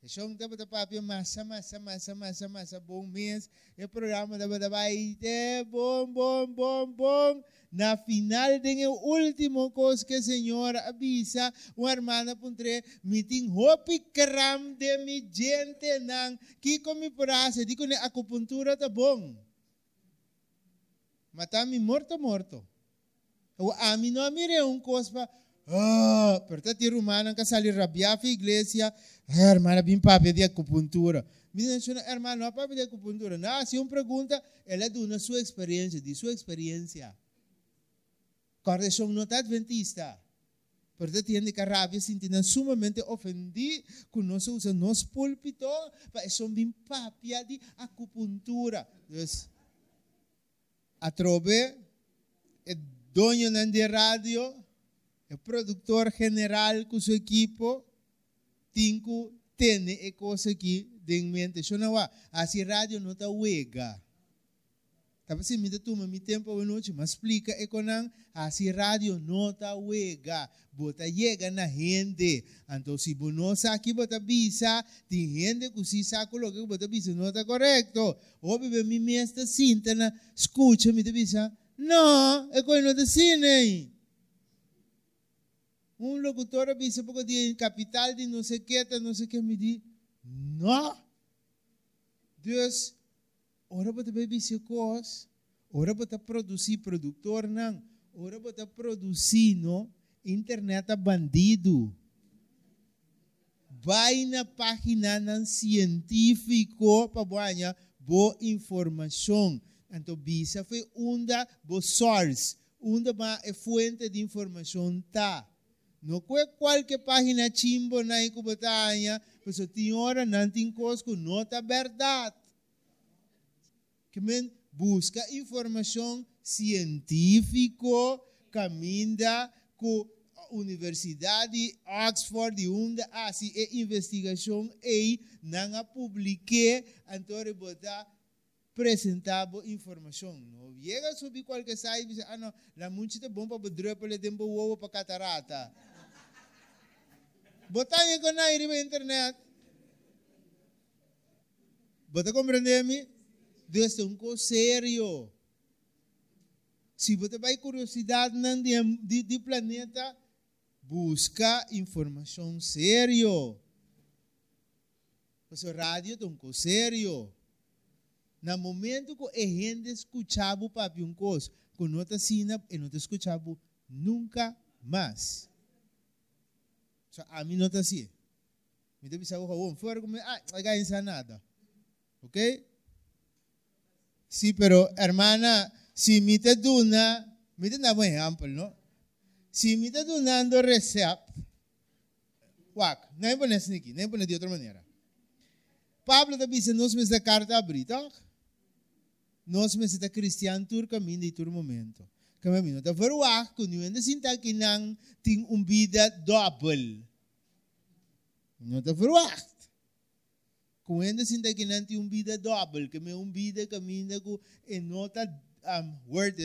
Siyong dapat papi masa masa masa masa masa bom mês e programa dapat vai ter bom bom bom bom. Na final tem o último coisa que a senhora avisa uma irmã puntre meeting hopi kram de mi gente nang que come praça di ne acupuntura tá bom. Mata mi morto morto. O ami no amire un coisa Ah, portanto, romana que sali rabia a igreja, ah, hermana, bem papi de acupuntura. Me menciona, hermano, não de acupuntura. Não, se uma pergunta, ela é de uma sua experiência, de sua experiência. Correção não está adventista. Portanto, tiene que rabia sentindo sumamente ofendido com nós usa nos púlpito, para são bem papi de acupuntura. Então, a trobe, é dono de rádio, o produtor general com seu equipo, tinco tem e coisa aqui em mente. Só não há, assim rádio não está uega. Tapi se me toma mi tempo a noite, mas explica e conan, assim rádio não está uega. Bota chega na gente. Então se bonosa aqui bota bisa, tem gente que se saco logo bota bisa não está correto. Ou bebe mi mestra cinta na, escuta me bisa. Não, é coisa não está cine. Um locutor disse pouco de capital de não sei o que, não sei o que, me diz, não. Deus, ora para beber coisas, ora para produzir produtor, não. Ora para produzir, não, internet bandido. Vai na página não científico para banhar boa informação. Então, bisa foi uma boa source, uma fonte de informação tá. No kwe qualquer página chimbo na hora não tem coisa que não está verdade. Que men busca informação científica, caminha com Universidade Oxford e onde assim é investigação e não publique, então botar apresentava informação. Não chega sobre qualquer site e diz, ah não, lá muito é bom para o drop, ele tem para catarata. Botar ko na iri internet. Bota compreender-me? Deus é um coisa sério. Se você vai curiosidade de, de, de planeta, busca informação sério. O rádio é um coisa sério. No momento que a gente escutava o papi um coisa, quando não está assim, não escutava nunca mais. So, a mí no está así. Te pisa ojo, bueno, fuera como, ah, acá en nada. ¿Ok? Sí, pero hermana, si me te duna, me te da buen ejemplo, ¿no? Si me te donando recept, wak, no hay poner sneaky, no hay poner de otra manera. Pablo te dice, nos me da carta abrita, nos me da cristiano tur caminho de tur momento. Kami minuto. Verwacht kung yun na sinta kinang ting umbida double. Minuto verwacht. Kung yun na sinta kinang ting umbida double. Kami umbida kami na ko enota um, word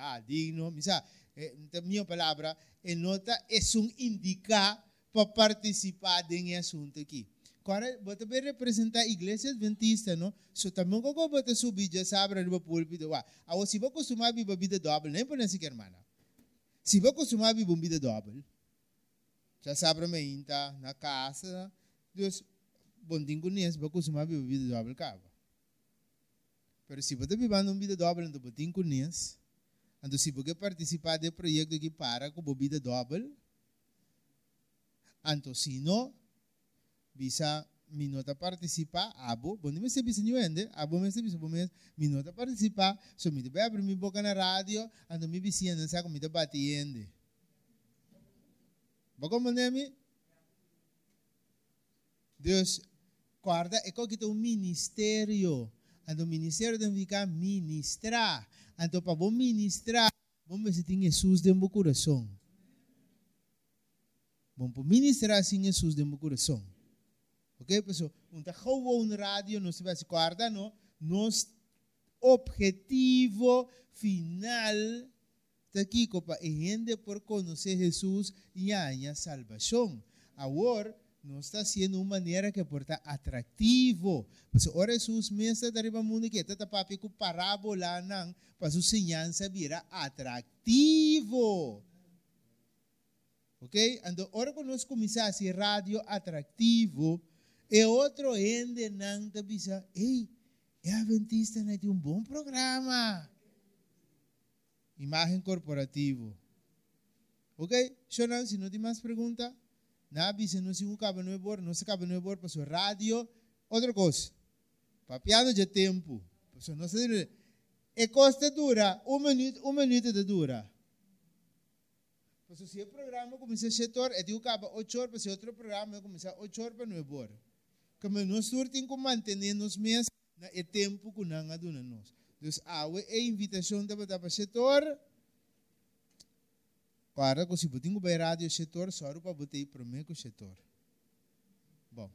ah, digno. Misa, eh, minha palavra, enota es un indica para participar em assunto aqui. Agora, você vai representar a igreja adventista, não? So, também como você subir, já sabe, no púlpito, ah, se você costumar beber bebida doble, nem pode ser irmã. Se você costumar beber bebida doble, já sabe, ainda na casa, Deus, bom dia com você costumar beber bebida doble, cava. Mas se você beber uma bebida doble, não pode com você, então se você participar do projeto que para com bebida doble, então se não, bisa minuta participar, abo, bom dia, você bisa nyuende, abo me bisa bom minuta participar, so me debe abrir minha boca na rádio, ando me bisa não sabe como me batiende. Bago manemi? Deus, guarda, é que um ministério, ando ministério tem que ficar ministrar, ando para bom ministrar, me tem Jesus dentro do coração. Bom, para ministrar assim Jesus dentro do coração. Ok, pessoal? Então, gewoon rádio, não se vai se guardar, não? Nosso objetivo final aqui para a gente por conhecer Jesus e a salvação. Agora, nós está sendo uma maneira que porta atrativo. Mas ora Jesus mesmo está arriba mundo que está papi com parábola não, para sua ensinança vira atrativo. Ok? Então, ora nós começar a ser rádio atrativo, e outro ende te bisa, ei, é Adventista, né? tem um bom programa. Imagem corporativo. Ok? Shonan, se não tem mais pergunta, na se não se acaba no bor, não se acaba no bor, para rádio, outra coisa. Papiado de tempo. Pessoal, não se e costa dura, um minuto, um minuto de dura. Pessoal, se o programa começa a 7 horas, e acaba 8 horas, se outro programa começa 8 horas para 9 horas kami nós surtem com manter nos meses na e tempo que não aduna nós. Então, a é invitação da para o setor. Para que se botinho vai rádio setor, só para botar para o setor. Bom.